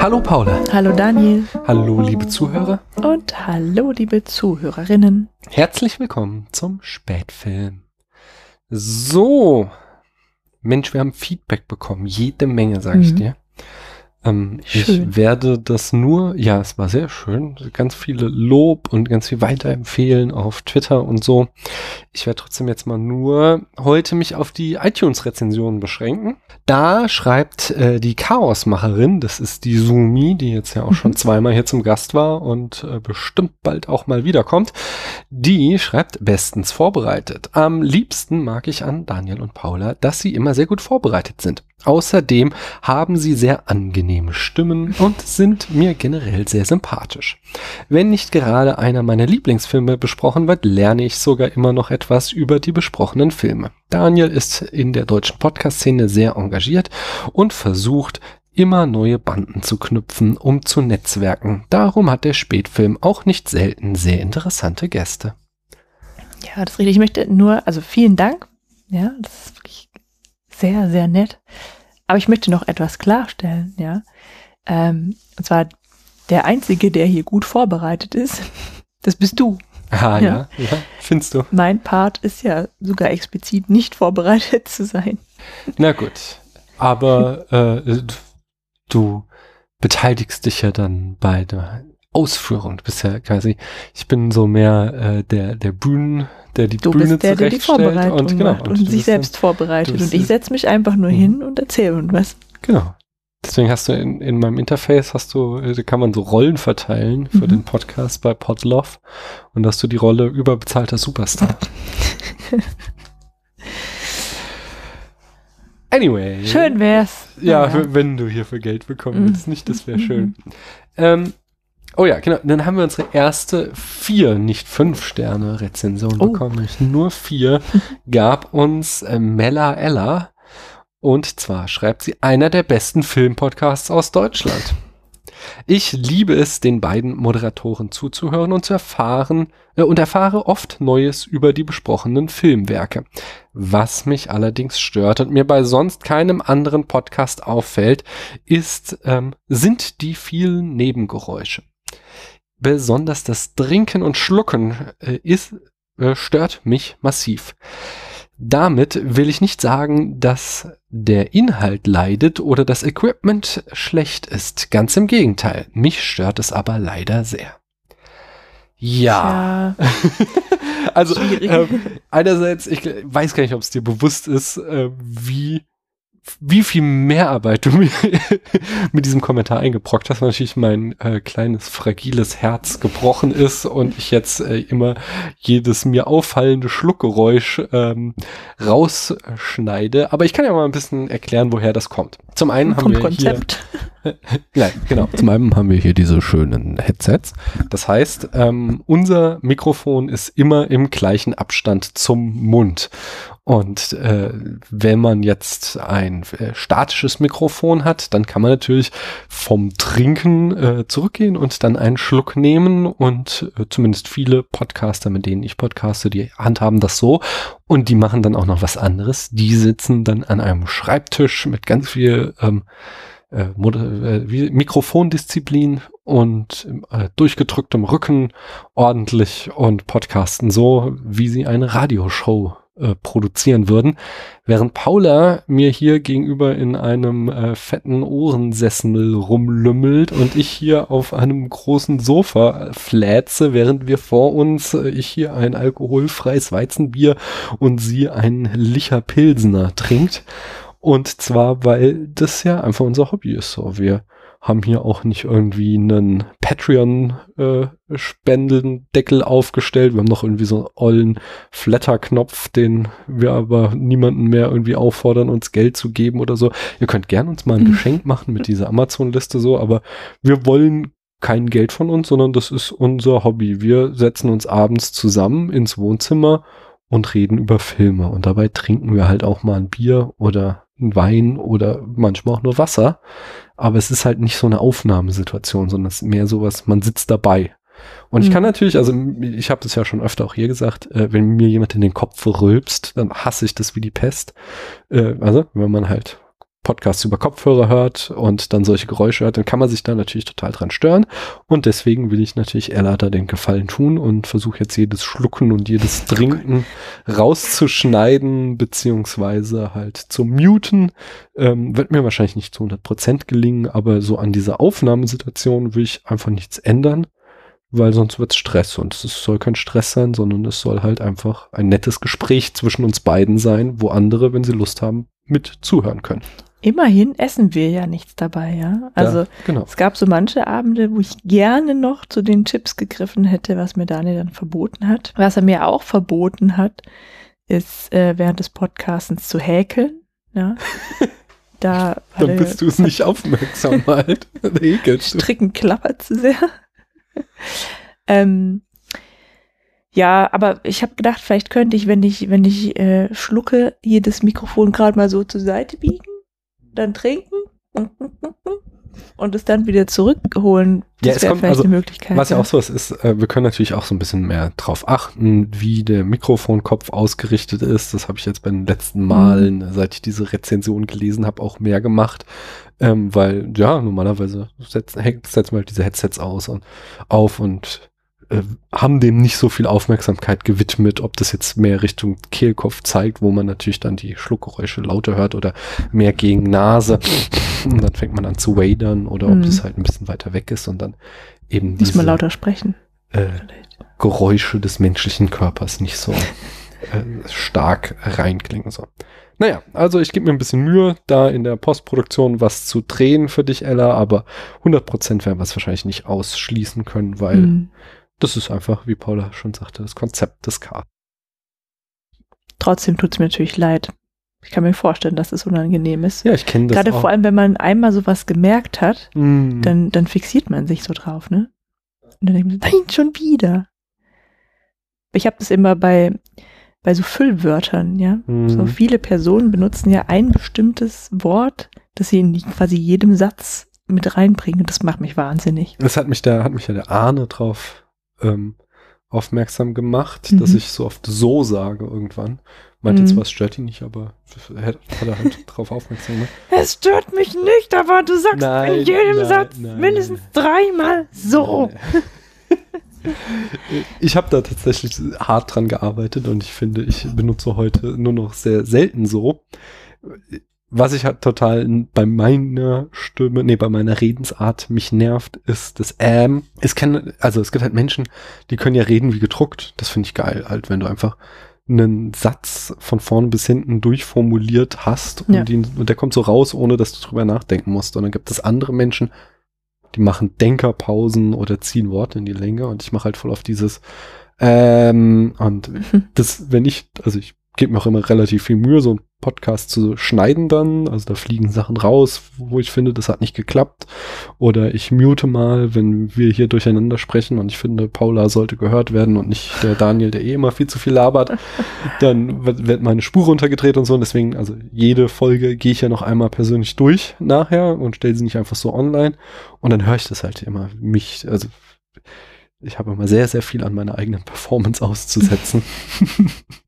Hallo Paula. Hallo Daniel. Hallo liebe Zuhörer. Und hallo liebe Zuhörerinnen. Herzlich willkommen zum Spätfilm. So. Mensch, wir haben Feedback bekommen. Jede Menge, sag ich Mhm. dir. Ähm, ich werde das nur, ja, es war sehr schön, ganz viele Lob und ganz viel weiterempfehlen auf Twitter und so. Ich werde trotzdem jetzt mal nur heute mich auf die iTunes-Rezensionen beschränken. Da schreibt äh, die Chaosmacherin, das ist die Sumi, die jetzt ja auch schon Mhm. zweimal hier zum Gast war und äh, bestimmt bald auch mal wiederkommt. Die schreibt bestens vorbereitet. Am liebsten mag ich an Daniel und Paula, dass sie immer sehr gut vorbereitet sind. Außerdem haben sie sehr angenehme Stimmen und sind mir generell sehr sympathisch. Wenn nicht gerade einer meiner Lieblingsfilme besprochen wird, lerne ich sogar immer noch etwas über die besprochenen Filme. Daniel ist in der deutschen Podcast-Szene sehr engagiert und versucht, immer neue Banden zu knüpfen, um zu netzwerken. Darum hat der Spätfilm auch nicht selten sehr interessante Gäste. Ja, das richtig. Ich möchte nur, also vielen Dank. Ja, das ist wirklich sehr, sehr nett. Aber ich möchte noch etwas klarstellen, ja. Ähm, und zwar der Einzige, der hier gut vorbereitet ist, das bist du. Ah Ja. ja, ja, findest du. Mein Part ist ja sogar explizit nicht vorbereitet zu sein. Na gut. Aber äh, du beteiligst dich ja dann bei der Ausführung. Du bist ja quasi, ich bin so mehr äh, der, der Bühnen, der die Du Bühne bist der, der die Vorbereitung und genau. macht und, du sich selbst vorbereitet. du bist Und ich setze mich einfach nur Mhm. hin und erzähle und was. Dann, genau. Deswegen hast du in, in meinem Interface hast du, äh, da kann man so Rollen verteilen für Mhm. den Podcast bei Podlove und hast du die Rolle überbezahlter Superstar. Anyway. Schön wär's. Ja, w- wenn du hier für Geld bekommen Mhm. willst, nicht, das wäre schön. Ähm, oh ja, genau. Dann haben wir unsere erste vier, nicht fünf Sterne Rezension Oh. bekommen. Nur vier gab uns äh, Mella Ella. Und zwar schreibt sie einer der besten Filmpodcasts aus Deutschland. Ich liebe es, den beiden Moderatoren zuzuhören und zu erfahren äh, und erfahre oft Neues über die besprochenen Filmwerke. Was mich allerdings stört und mir bei sonst keinem anderen Podcast auffällt, ist, ähm, sind die vielen Nebengeräusche. Besonders das Trinken und Schlucken äh, ist, äh, stört mich massiv. Damit will ich nicht sagen, dass der Inhalt leidet oder das Equipment schlecht ist. Ganz im Gegenteil. Mich stört es aber leider sehr. Ja. Ja, also ähm, einerseits, ich weiß gar nicht, ob es dir bewusst ist, äh, wie wie viel Mehrarbeit du mir mit diesem Kommentar eingebrockt hast, weil natürlich mein äh, kleines fragiles Herz gebrochen ist und ich jetzt äh, immer jedes mir auffallende Schluckgeräusch ähm, rausschneide. Aber ich kann ja mal ein bisschen erklären, woher das kommt. Zum einen haben vom wir Konzept. hier Nein, genau. Zum einen haben wir hier diese schönen Headsets. Das heißt, ähm, unser Mikrofon ist immer im gleichen Abstand zum Mund. Und äh, wenn man jetzt ein äh, statisches Mikrofon hat, dann kann man natürlich vom Trinken äh, zurückgehen und dann einen Schluck nehmen. Und äh, zumindest viele Podcaster, mit denen ich podcaste, die handhaben das so. Und die machen dann auch noch was anderes. Die sitzen dann an einem Schreibtisch mit ganz viel ähm, äh, äh, Mikrofondisziplin und äh, durchgedrücktem Rücken ordentlich und podcasten so, wie sie eine Radioshow äh, produzieren würden, während Paula mir hier gegenüber in einem äh, fetten Ohrensessel rumlümmelt und ich hier auf einem großen Sofa flätze, während wir vor uns, äh, ich hier ein alkoholfreies Weizenbier und sie ein Licher Pilsener trinkt. Und zwar, weil das ja einfach unser Hobby ist. So, wir haben hier auch nicht irgendwie einen Patreon-Spendendeckel aufgestellt. Wir haben noch irgendwie so einen ollen Flatter-Knopf, den wir aber niemanden mehr irgendwie auffordern, uns Geld zu geben oder so. Ihr könnt gern uns mal ein Mhm. Geschenk machen mit dieser Amazon-Liste so, aber wir wollen kein Geld von uns, sondern das ist unser Hobby. Wir setzen uns abends zusammen ins Wohnzimmer und reden über Filme. Und dabei trinken wir halt auch mal ein Bier oder Wein oder manchmal auch nur Wasser. Aber es ist halt nicht so eine Aufnahmesituation, sondern es ist mehr sowas, man sitzt dabei. Und ich kann Mhm. natürlich, also ich habe das ja schon öfter auch hier gesagt, äh, wenn mir jemand in den Kopf rülpst, dann hasse ich das wie die Pest. Äh, also wenn man halt Podcasts über Kopfhörer hört und dann solche Geräusche hört, dann kann man sich da natürlich total dran stören. Und deswegen will ich natürlich Ella da den Gefallen tun und versuche jetzt jedes Schlucken und jedes Trinken rauszuschneiden, beziehungsweise halt zu muten. Ähm, wird mir wahrscheinlich nicht zu 100% gelingen, aber so an dieser Aufnahmesituation will ich einfach nichts ändern, weil sonst wird Stress und es soll kein Stress sein, sondern es soll halt einfach ein nettes Gespräch zwischen uns beiden sein, wo andere, wenn sie Lust haben, mit zuhören können. Immerhin essen wir ja nichts dabei, ja. Also ja, genau. es gab so manche Abende, wo ich gerne noch zu den Chips gegriffen hätte, was mir Daniel dann verboten hat. Was er mir auch verboten hat, ist äh, während des Podcastens zu häkeln. Ja. Da Dann bist du es nicht aufmerksam halt. Stricken klappert zu sehr. ähm, ja, aber ich habe gedacht, vielleicht könnte ich, wenn ich, wenn ich äh, schlucke, hier das Mikrofon gerade mal so zur Seite biegen, dann trinken und es dann wieder zurückholen. Ja, Das es wäre kommt- vielleicht also, eine Möglichkeit. Was ja auch so ist, ist, äh, wir können natürlich auch so ein bisschen mehr drauf achten, wie der Mikrofonkopf ausgerichtet ist. Das habe ich jetzt bei den letzten Malen, äh, seit ich diese Rezension gelesen habe, auch mehr gemacht. Ähm, weil, ja, normalerweise setzen, setzen wir halt diese Headsets aus und auf und äh, haben dem nicht so viel Aufmerksamkeit gewidmet, ob das jetzt mehr Richtung Kehlkopf zeigt, wo man natürlich dann die Schluckgeräusche lauter hört oder mehr gegen Nase. Und dann fängt man an zu wadern oder ob Mhm. das halt ein bisschen weiter weg ist und dann eben Muss diese man lauter sprechen. äh. Geräusche des menschlichen Körpers nicht so äh, stark reinklingen. So. Naja, also ich gebe mir ein bisschen Mühe, da in der Postproduktion was zu drehen für dich, Ella, aber 100% werden wir es wahrscheinlich nicht ausschließen können, weil Hm. Das ist einfach, wie Paula schon sagte, das Konzept des K. Trotzdem tut es mir natürlich leid. Ich kann mir vorstellen, dass es unangenehm ist. Ja, ich kenne das Gerade auch. vor allem, wenn man einmal sowas gemerkt hat, Mm. dann, dann fixiert man sich so drauf, ne? Und dann denkt man, nein, schon wieder. Ich habe das immer bei, bei so Füllwörtern, ja. Mm. So viele Personen benutzen ja ein bestimmtes Wort, das sie in quasi jedem Satz mit reinbringen. Und das macht mich wahnsinnig. Das hat mich da, hat mich ja der Arne drauf ähm, aufmerksam gemacht, Mhm. dass ich so oft so sage irgendwann. Meinte Mhm. zwar, es stört ihn nicht, aber hat, hat er halt drauf aufmerksam gemacht. Es stört mich nicht, aber du sagst Nein, in jedem nein, Satz nein, mindestens dreimal so. Ich habe da tatsächlich hart dran gearbeitet und ich finde, ich benutze heute nur noch sehr selten so. Was ich halt total bei meiner Stimme, nee, bei meiner Redensart mich nervt, ist das Ähm. Es kann, also es gibt halt Menschen, die können ja reden wie gedruckt. Das finde ich geil, halt, wenn du einfach einen Satz von vorne bis hinten durchformuliert hast und, Ja. ihn, und der kommt so raus, ohne dass du drüber nachdenken musst. Und dann gibt es andere Menschen, die machen Denkerpausen oder ziehen Worte in die Länge und ich mache halt voll auf dieses ähm, und Mhm. das, wenn ich, also ich gebe mir auch immer relativ viel Mühe, so einen Podcast zu schneiden dann, also da fliegen Sachen raus, wo ich finde, das hat nicht geklappt. Oder ich mute mal, wenn wir hier durcheinander sprechen und ich finde, Paula sollte gehört werden und nicht der Daniel, der eh immer viel zu viel labert, dann wird wird meine Spur runtergedreht und so. Und deswegen, also jede Folge gehe ich ja noch einmal persönlich durch nachher und stelle sie nicht einfach so online. Und dann höre ich das halt immer, mich, also ich habe immer sehr, sehr viel an meiner eigenen Performance auszusetzen.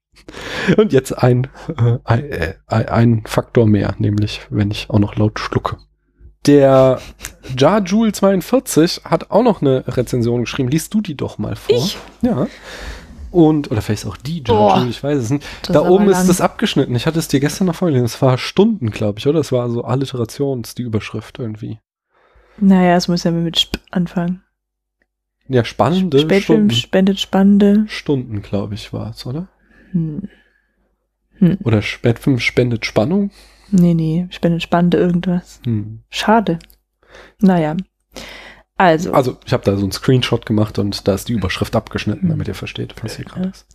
Und jetzt ein, äh, ein, äh, ein Faktor mehr, nämlich wenn ich auch noch laut schlucke. Der JarJule42 hat auch noch eine Rezension geschrieben. Liest du die doch mal vor? Ich? Ja. Und, oder vielleicht auch die Boah. JarJule, ich weiß es nicht. Da oben ist lang. das abgeschnitten. Ich hatte es dir gestern noch vorgelesen. Es war Stunden, glaube ich, oder? Es war so Alliterations, die Überschrift irgendwie. Naja, es muss ja mit Sp anfangen. Ja, spannende Spätfilm Stunden. spendet spannende. Stunden, glaube ich, war es, oder? Hm. Hm. Oder Spätfilm spendet Spannung. Nee, nee, spendet spannende irgendwas. Hm. Schade. Naja. Also, Also, ich habe da so einen Screenshot gemacht und da ist die Überschrift abgeschnitten, Hm. damit ihr versteht, was hier gerade ist.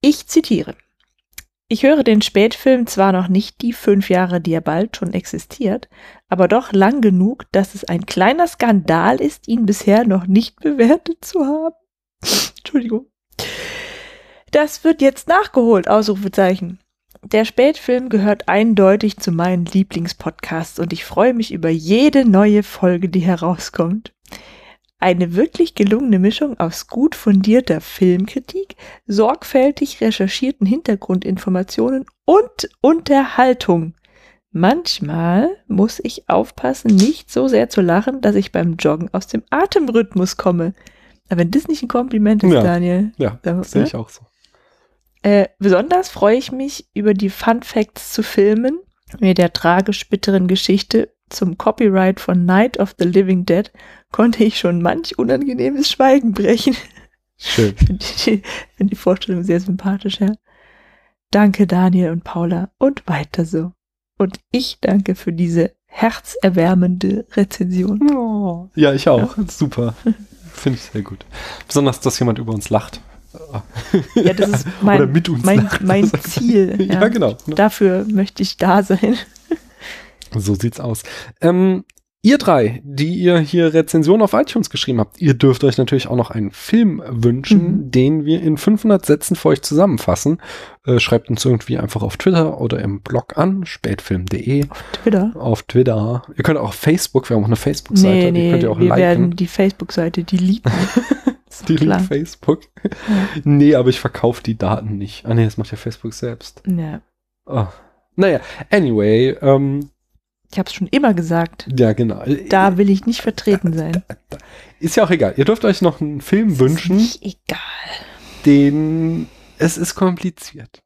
ich zitiere. Ich höre den Spätfilm zwar noch nicht die fünf Jahre, die er bald schon existiert, aber doch lang genug, dass es ein kleiner Skandal ist, ihn bisher noch nicht bewertet zu haben. Entschuldigung. Das wird jetzt nachgeholt, Ausrufezeichen. Der Spätfilm gehört eindeutig zu meinen Lieblingspodcasts und ich freue mich über jede neue Folge, die herauskommt. Eine wirklich gelungene Mischung aus gut fundierter Filmkritik, sorgfältig recherchierten Hintergrundinformationen und Unterhaltung. Manchmal muss ich aufpassen, nicht so sehr zu lachen, dass ich beim Joggen aus dem Atemrhythmus komme. Aber wenn das nicht ein Kompliment ist, Ja. Daniel. Ja, dann- sehe ich auch so. Äh, besonders freue ich mich über die Fun Facts zu Filmen, mit der tragisch bitteren Geschichte zum Copyright von Night of the Living Dead konnte ich schon manch unangenehmes Schweigen brechen. Schön. Finde die, find die Vorstellung sehr sympathisch, ja. Danke Daniel und Paula und weiter so. Und ich danke für diese herzerwärmende Rezension. Oh. Ja, ich auch. Super. Finde ich sehr gut. Besonders, dass jemand über uns lacht. Ja, das ist Oder mein, mit uns mein, mein Ziel. Ja, genau. Dafür möchte ich da sein. So sieht's aus. Ähm, ihr drei, die ihr hier Rezensionen auf iTunes geschrieben habt, ihr dürft euch natürlich auch noch einen Film wünschen, Mhm. den wir in 500 Sätzen für euch zusammenfassen. Äh, schreibt uns irgendwie einfach auf Twitter oder im Blog an, spätfilm.de, Auf Twitter. auf Twitter. Ihr könnt auch auf Facebook, wir haben auch eine Facebook-Seite, Nee, die nee, könnt ihr auch wir liken. werden die Facebook-Seite, die lieben. Die klar. liegt Facebook. Nee, aber ich verkaufe die Daten nicht. Ah nee, das macht ja Facebook selbst. Ja. Oh. Naja, anyway, ähm, Ich habe es schon immer gesagt. ja genau. Da will ich nicht vertreten sein. Ist ja auch egal. Ihr dürft euch noch einen Film wünschen. Ist nicht egal. den es ist kompliziert.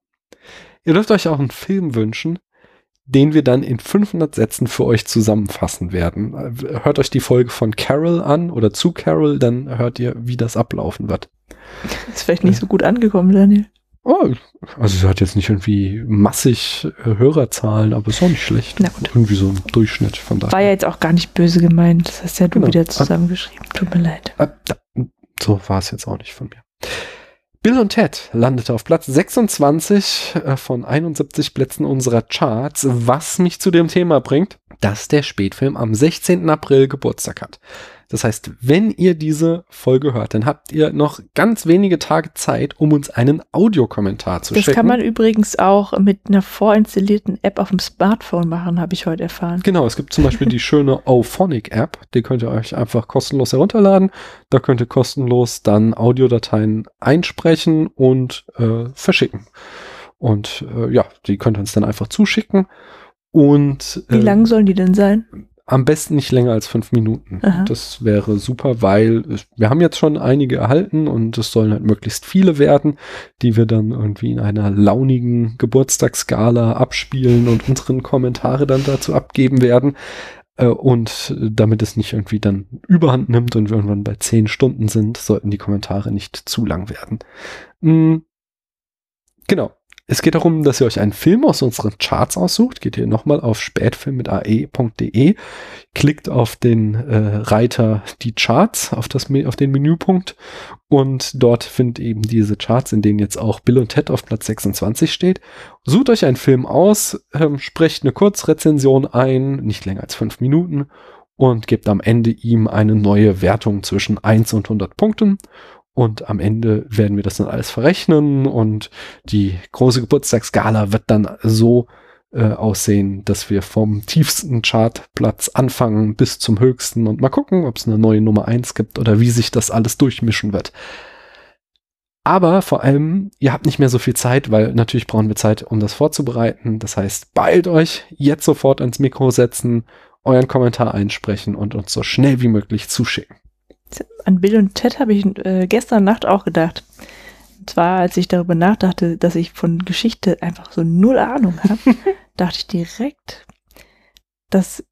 Ihr dürft euch auch einen Film wünschen, den wir dann in 500 Sätzen für euch zusammenfassen werden. Hört euch die Folge von Carol an oder zu Carol, dann hört ihr, wie das ablaufen wird. Ist vielleicht nicht so gut angekommen, Daniel. Oh, also sie hat jetzt nicht irgendwie massig äh, Hörerzahlen, aber ist auch nicht schlecht. Na gut. Irgendwie so ein Durchschnitt von daher. War ja jetzt auch gar nicht böse gemeint. Das hast ja du Genau. wieder zusammengeschrieben. Tut mir leid. Da- So war es jetzt auch nicht von mir. Bill und Ted landete auf Platz 26 äh, von 71 Plätzen unserer Charts, was mich zu dem Thema bringt, dass der Spätfilm am 16. April Geburtstag hat. Das heißt, wenn ihr diese Folge hört, dann habt ihr noch ganz wenige Tage Zeit, um uns einen Audiokommentar zu Das schicken. kann man übrigens auch mit einer vorinstallierten App auf dem Smartphone machen, habe ich heute erfahren. Genau, es gibt zum Beispiel die schöne Auphonic-App, die könnt ihr euch einfach kostenlos herunterladen. Da könnt ihr kostenlos dann Audiodateien einsprechen und äh, verschicken. Und äh, ja, die könnt ihr uns dann einfach zuschicken. Und Wie äh, lang sollen die denn sein? Am besten nicht länger als fünf Minuten. Aha. Das wäre super, weil wir haben jetzt schon einige erhalten und es sollen halt möglichst viele werden, die wir dann irgendwie in einer launigen Geburtstagsskala abspielen und unseren Kommentare dann dazu abgeben werden. Äh, Und damit es nicht irgendwie dann überhand nimmt und wir irgendwann bei zehn Stunden sind, sollten die Kommentare nicht zu lang werden. Mm, Genau. Es geht darum, dass ihr euch einen Film aus unseren Charts aussucht. Geht ihr nochmal auf spätfilm mit ae.de, klickt auf den äh, Reiter die Charts, auf, das, auf den Menüpunkt und dort findet eben diese Charts, in denen jetzt auch Bill und Ted auf Platz 26 steht. Sucht euch einen Film aus, ähm, sprecht eine Kurzrezension ein, nicht länger als fünf Minuten und gebt am Ende ihm eine neue Wertung zwischen 1 und 100 Punkten. Und am Ende werden wir das dann alles verrechnen und die große Geburtstagsgala wird dann so äh, aussehen, dass wir vom tiefsten Chartplatz anfangen bis zum höchsten und mal gucken, ob es eine neue Nummer 1 gibt oder wie sich das alles durchmischen wird. Aber vor allem, ihr habt nicht mehr so viel Zeit, weil natürlich brauchen wir Zeit, um das vorzubereiten. Das heißt, beeilt euch, jetzt sofort ans Mikro setzen, euren Kommentar einsprechen und uns so schnell wie möglich zuschicken. An Bill und Ted habe ich äh, gestern Nacht auch gedacht. Und zwar, als ich darüber nachdachte, dass ich von Geschichte einfach so null Ahnung habe, dachte ich direkt, dass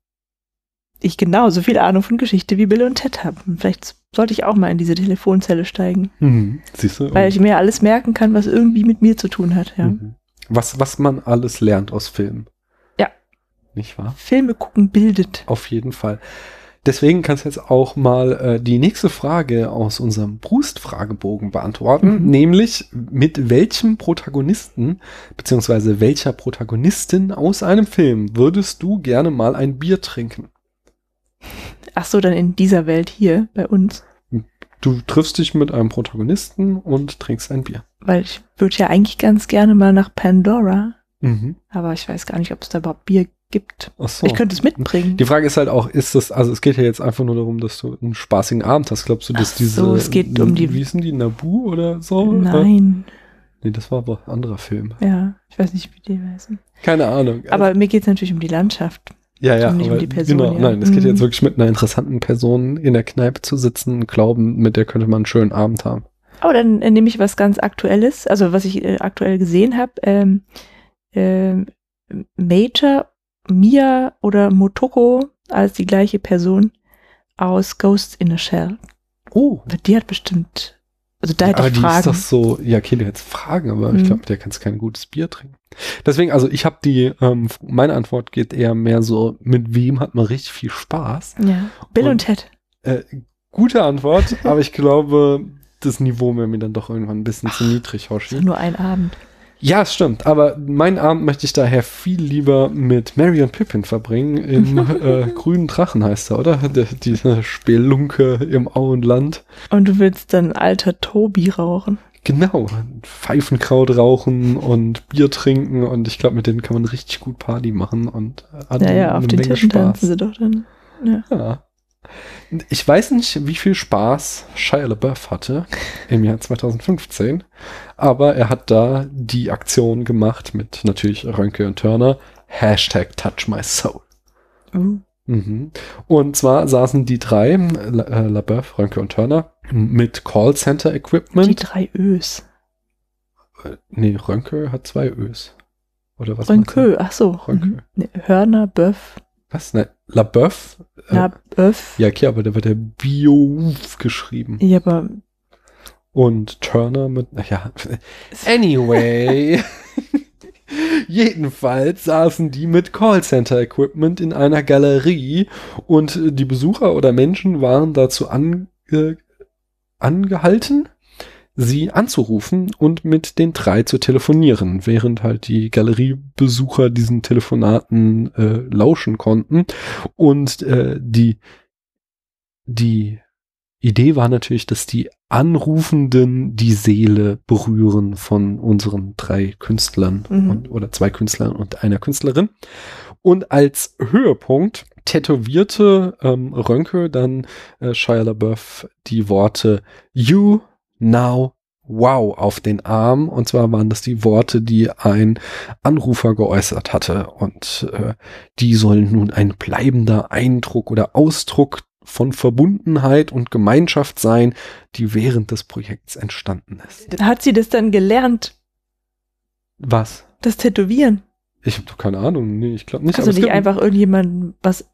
ich genauso viel Ahnung von Geschichte wie Bill und Ted habe. Vielleicht sollte ich auch mal in diese Telefonzelle steigen, Mhm. Siehst du? weil ich mir alles merken kann, was irgendwie mit mir zu tun hat. Ja. Mhm. Was, was man alles lernt aus Filmen. Ja. Nicht wahr? Filme gucken bildet. Auf jeden Fall. Deswegen kannst du jetzt auch mal äh, die nächste Frage aus unserem Brust-Fragebogen beantworten, Mhm. nämlich mit welchem Protagonisten beziehungsweise welcher Protagonistin aus einem Film würdest du gerne mal ein Bier trinken? Ach so, dann in dieser Welt hier bei uns. Du triffst dich mit einem Protagonisten und trinkst ein Bier. Weil ich würde ja eigentlich ganz gerne mal nach Pandora Mhm. Aber ich weiß gar nicht, ob es da überhaupt Bier gibt. Ach so. Ich könnte es mitbringen. Die Frage ist halt auch, ist das, also es geht ja jetzt einfach nur darum, dass du einen spaßigen Abend hast. Glaubst du, dass Ach diese. so, es geht um die- Wie hießen die? Nabu oder so? Nein. Nee, das war aber ein anderer Film. Ja, ich weiß nicht, wie die heißen. Keine Ahnung. Aber mir geht es natürlich um die Landschaft. ja, ja, nicht um aber die Person, genau, ja. nein, es geht Mhm. jetzt wirklich mit einer interessanten Person in der Kneipe zu sitzen und glauben, mit der könnte man einen schönen Abend haben. Aber dann äh, nehme ich was ganz Aktuelles, also was ich äh, aktuell gesehen habe. Ähm, ähm, Major, Mia oder Motoko als die gleiche Person aus Ghosts in a Shell. Oh, Die hat bestimmt, also da hätte aber ich die Fragen. ist doch so, ja, okay, du hättest Fragen, aber ich Mhm. glaube, mit der kannst du kein gutes Bier trinken. Deswegen, also ich habe die, ähm, meine Antwort geht eher mehr so, mit wem hat man richtig viel Spaß? ja. Bill und, Und- Ted. Äh, gute Antwort, aber ich glaube, das Niveau wäre mir dann doch irgendwann ein bisschen zu niedrig, Das Hoshi. nur ein Abend. Ja, es stimmt, aber meinen Abend möchte ich daher viel lieber mit Mary und Pippin verbringen. Im äh, grünen Drachen heißt er, oder? Der, diese Spelunke im Auenland. Und du willst dann alter Tobi rauchen. Genau, Pfeifenkraut rauchen und Bier trinken und ich glaube, mit denen kann man richtig gut Party machen und hat Ja, ja, auf den Menge Tischen tanzen sie doch dann. Ja. Ja. Ich weiß nicht, wie viel Spaß Shia LaBeouf hatte im Jahr 2015, aber er hat da die Aktion gemacht mit natürlich Rönke und Turner. Hashtag Touch My Soul. Uh. Mhm. Und zwar saßen die drei, La- äh, LaBeouf, Rönke und Turner, mit Callcenter Die drei Ös. Äh, Nee, Rönke hat zwei Ös. Oder was? Rönkö, ach so. Rönke. Mhm. Nee, Hörner, Böff, Was? Ne, LaBeouf? Äh, Böff. ja, okay, aber da wird der Biouf geschrieben. Ja, aber Und Turner mit, ja, anyway. Jedenfalls saßen die mit Callcenter-Equipment in einer Galerie und die Besucher oder Menschen waren dazu ange angehalten, sie anzurufen und mit den drei zu telefonieren, während halt die Galeriebesucher diesen Telefonaten äh, lauschen konnten. Und äh, die, die Idee war natürlich, dass die Anrufenden die Seele berühren von unseren drei Künstlern Mhm. und, oder zwei Künstlern und einer Künstlerin. Und als Höhepunkt tätowierte ähm, Rönke dann äh, Shia LaBeouf die Worte You Now Wow auf den Arm. Und zwar waren das die Worte, die ein Anrufer geäußert hatte. Und äh, die sollen nun ein bleibender Eindruck oder Ausdruck von Verbundenheit und Gemeinschaft sein, die während des Projekts entstanden ist. hat sie das dann gelernt, Was? das Tätowieren? Ich habe doch keine Ahnung. Nee, ich glaube nicht. Also nicht einfach irgendjemanden was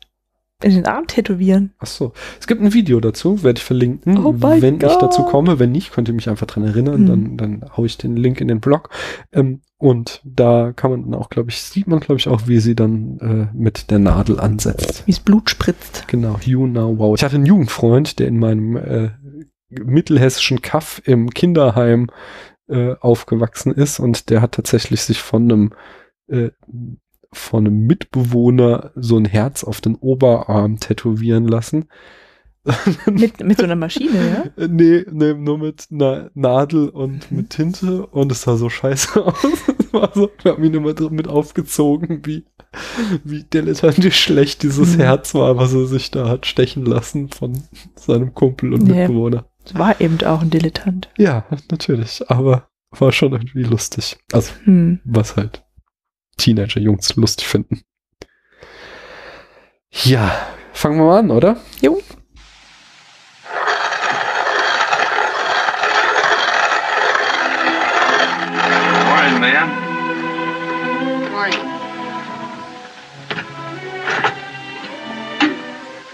in den Arm tätowieren. Ach so. Es gibt ein Video dazu, werde ich verlinken, Oh wenn ich Gott. dazu komme. Wenn nicht, könnt ihr mich einfach dran erinnern, Hm. dann, dann hau ich den Link in den Blog. Ähm, und da kann man dann auch, glaube ich, sieht man, glaube ich, auch, wie sie dann äh, mit der Nadel ansetzt. Wie es Blut spritzt. Genau, you now wow. Ich hatte einen Jugendfreund, der in meinem äh, mittelhessischen Kaff im Kinderheim äh, aufgewachsen ist und der hat tatsächlich sich von einem äh, von einem Mitbewohner so ein Herz auf den Oberarm tätowieren lassen. Mit, mit so einer Maschine, ja? Äh, Nee, nee, nur mit einer Nadel und mit Tinte und es sah so scheiße aus. So, wir haben ihn immer mit aufgezogen, wie, wie dilettantisch schlecht dieses Mhm. Herz war, was er sich da hat stechen lassen von seinem Kumpel und Ja. Mitbewohner. Es war eben auch ein Dilettant. Ja, natürlich, aber war schon irgendwie lustig. Also, Hm. was halt Teenager-Jungs lustig finden. Ja, fangen wir mal an, oder? Jo. Morning, ma'am. Morning.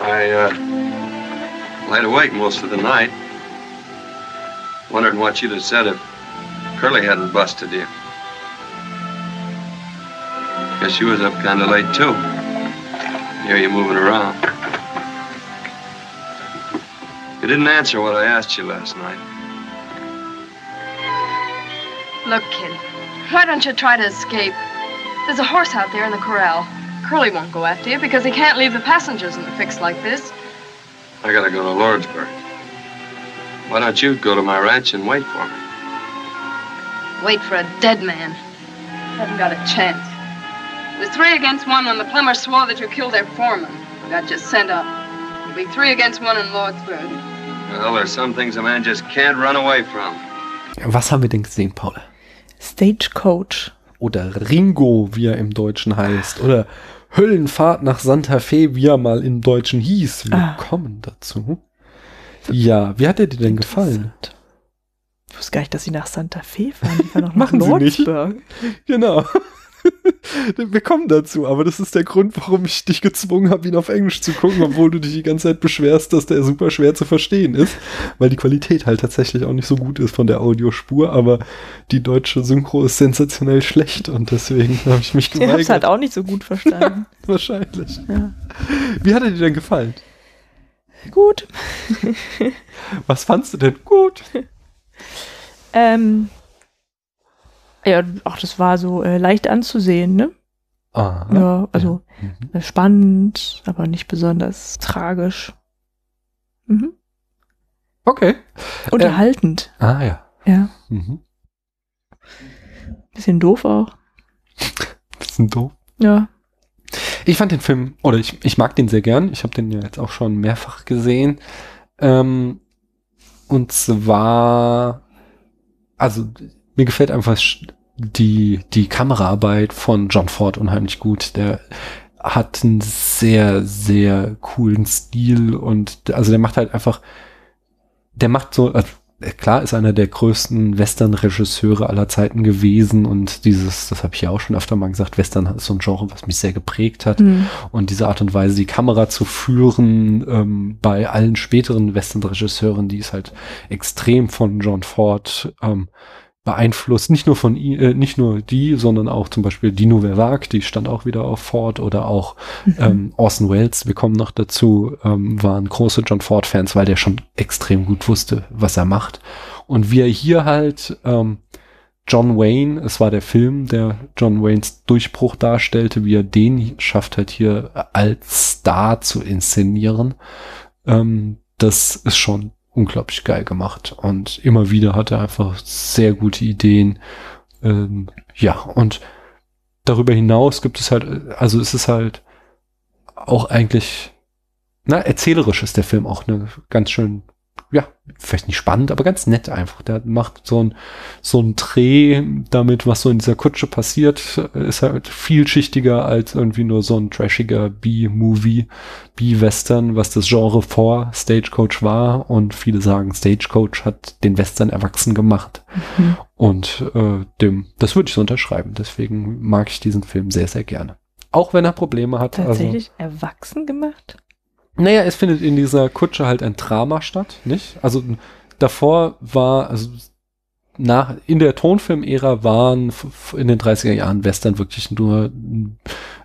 I uh, laid awake most of the night, wondering what you'd have said if Curly hadn't busted you. Guess you was up kind of late too. Hear you moving around. You didn't answer what I asked you last night. Look, kid, why don't you try to escape? There's a horse out there in the corral. Curly won't go after you because he can't leave the passengers in a fix like this. I gotta go to Lordsburg. Why don't you go to my ranch and wait for me? Wait for a dead man. I haven't got a chance. Was three against one when the plumber swore that you killed their foreman. Got you sent up. It'll be three against one in Lordsburg. Well, there's some things a man just can't run away from. Was haben wir denn gesehen, Paula? Stagecoach. Oder Ringo, wie er im Deutschen heißt. Oder Höllenfahrt nach Santa Fe, wie er mal im Deutschen hieß. Wir Ah. kommen dazu. Ja, wie hat er dir denn gefallen? Ich wusste gar nicht, dass sie nach Santa Fe fahren. Die fahren noch nach Machen sie nicht. Lordsburg. Genau. Wir kommen dazu, aber das ist der Grund, warum ich dich gezwungen habe, ihn auf Englisch zu gucken, obwohl du dich die ganze Zeit beschwerst, dass der super schwer zu verstehen ist, weil die Qualität halt tatsächlich auch nicht so gut ist von der Audiospur, aber die deutsche Synchro ist sensationell schlecht und deswegen habe ich mich Ich habe es geweigert. halt auch nicht so gut verstanden. Wahrscheinlich. ja. Wie hat er dir denn gefallen? Gut. Was fandst du denn gut? Ähm, ja, ach, das war so äh, leicht anzusehen, ne? Ah, Ja, also Mhm. äh, spannend, aber nicht besonders tragisch. Mhm. Okay. Unterhaltend, Ah ja. ja. Mhm. Bisschen doof auch. Bisschen doof. Ja. Ich fand den Film, oder ich, ich mag den sehr gern. Ich habe den ja jetzt auch schon mehrfach gesehen. Ähm, und zwar, also mir gefällt einfach die, die Kameraarbeit von John Ford unheimlich gut. Der hat einen sehr, sehr coolen Stil und also der macht halt einfach, der macht so, also klar ist einer der größten Western-Regisseure aller Zeiten gewesen und dieses, das habe ich ja auch schon öfter mal gesagt, Western ist so ein Genre, was mich sehr geprägt hat. Hm. Und diese Art und Weise, die Kamera zu führen, ähm, bei allen späteren Western-Regisseuren, die ist halt extrem von John Ford ähm, beeinflusst. Nicht nur von äh, nicht nur die, sondern auch zum Beispiel Dino Verwag, die stand auch wieder auf Ford oder auch ähm, Orson Welles, wir kommen noch dazu, ähm, waren große John Ford-Fans, weil der schon extrem gut wusste, was er macht. Und wie er hier halt ähm, John Wayne, es war der Film, der John Waynes Durchbruch darstellte, wie er den schafft halt hier als Star zu inszenieren. Ähm, das ist schon unglaublich geil gemacht. Und immer wieder hat er einfach sehr gute Ideen. Ähm, ja, und darüber hinaus gibt es halt, also es ist halt auch eigentlich, na, erzählerisch ist der Film auch eine ganz schön, ja, vielleicht nicht spannend, aber ganz nett einfach. Der macht so ein, so ein Dreh damit, was so in dieser Kutsche passiert, ist halt vielschichtiger als irgendwie nur so ein trashiger B-Movie, B-Western, was das Genre vor Stagecoach war. Und viele sagen, Stagecoach hat den Western erwachsen gemacht. Mhm. Und äh, dem, das würde ich so unterschreiben. Deswegen mag ich diesen Film sehr, sehr gerne. Auch wenn er Probleme hat. Also, Tatsächlich erwachsen gemacht? Naja, es findet in dieser Kutsche halt ein Drama statt, nicht? Also davor war, also nach, in der Tonfilm-Ära waren in den 30er Jahren Western wirklich nur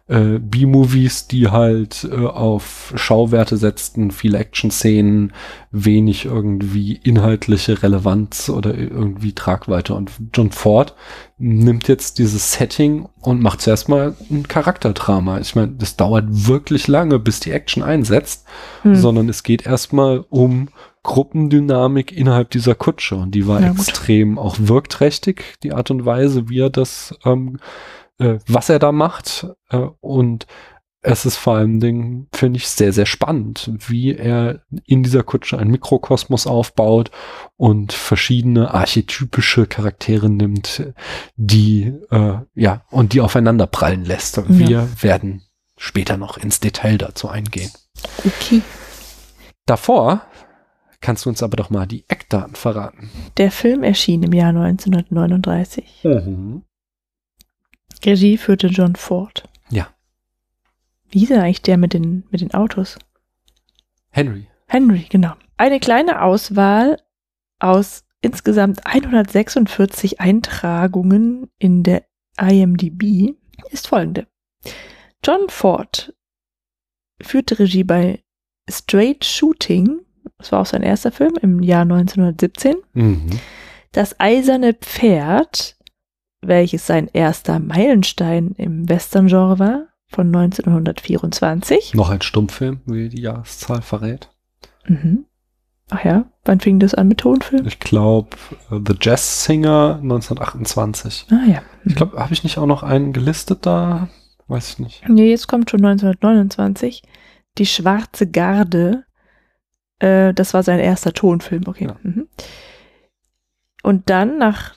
äh, B-Movies, die halt äh, auf Schauwerte setzten, viele Action-Szenen, wenig irgendwie inhaltliche Relevanz oder irgendwie Tragweite. Und John Ford nimmt jetzt dieses Setting und macht zuerst mal ein Charakterdrama. Ich meine, das dauert wirklich lange, bis die Action einsetzt, Hm. sondern es geht erstmal um Gruppendynamik innerhalb dieser Kutsche und die war gut. extrem auch wirkträchtig, die Art und Weise, wie er das, ähm, äh, was er da macht äh, und es ist vor allen Dingen, finde ich, sehr, sehr spannend, wie er in dieser Kutsche einen Mikrokosmos aufbaut und verschiedene archetypische Charaktere nimmt, die, äh, ja, und die aufeinander prallen lässt. Wir werden später noch ins Detail dazu eingehen. Okay. Davor kannst du uns aber doch mal die Eckdaten verraten. Der Film erschien im Jahr 1939. Regie führte John Ford. Ja. Wie ist denn eigentlich der mit den, mit den Autos? Henry. Henry, genau. Eine kleine Auswahl aus insgesamt 146 Eintragungen in der IMDb ist folgende. John Ford führte Regie bei Straight Shooting, das war auch sein erster Film im Jahr 1917. Mhm. Das eiserne Pferd, welches sein erster Meilenstein im Western-Genre war, von 1924. Noch ein Stummfilm, wie die Jahreszahl verrät. Mhm. Ach ja, wann fing das an mit Tonfilm? Ich glaube, The Jazz Singer 1928. Ah ja. Ich glaube, habe ich nicht auch noch einen gelistet da? Weiß ich nicht. Nee, jetzt kommt schon 1929. Die Schwarze Garde. Äh, das war sein erster Tonfilm, okay. Ja. Mhm. Und dann nach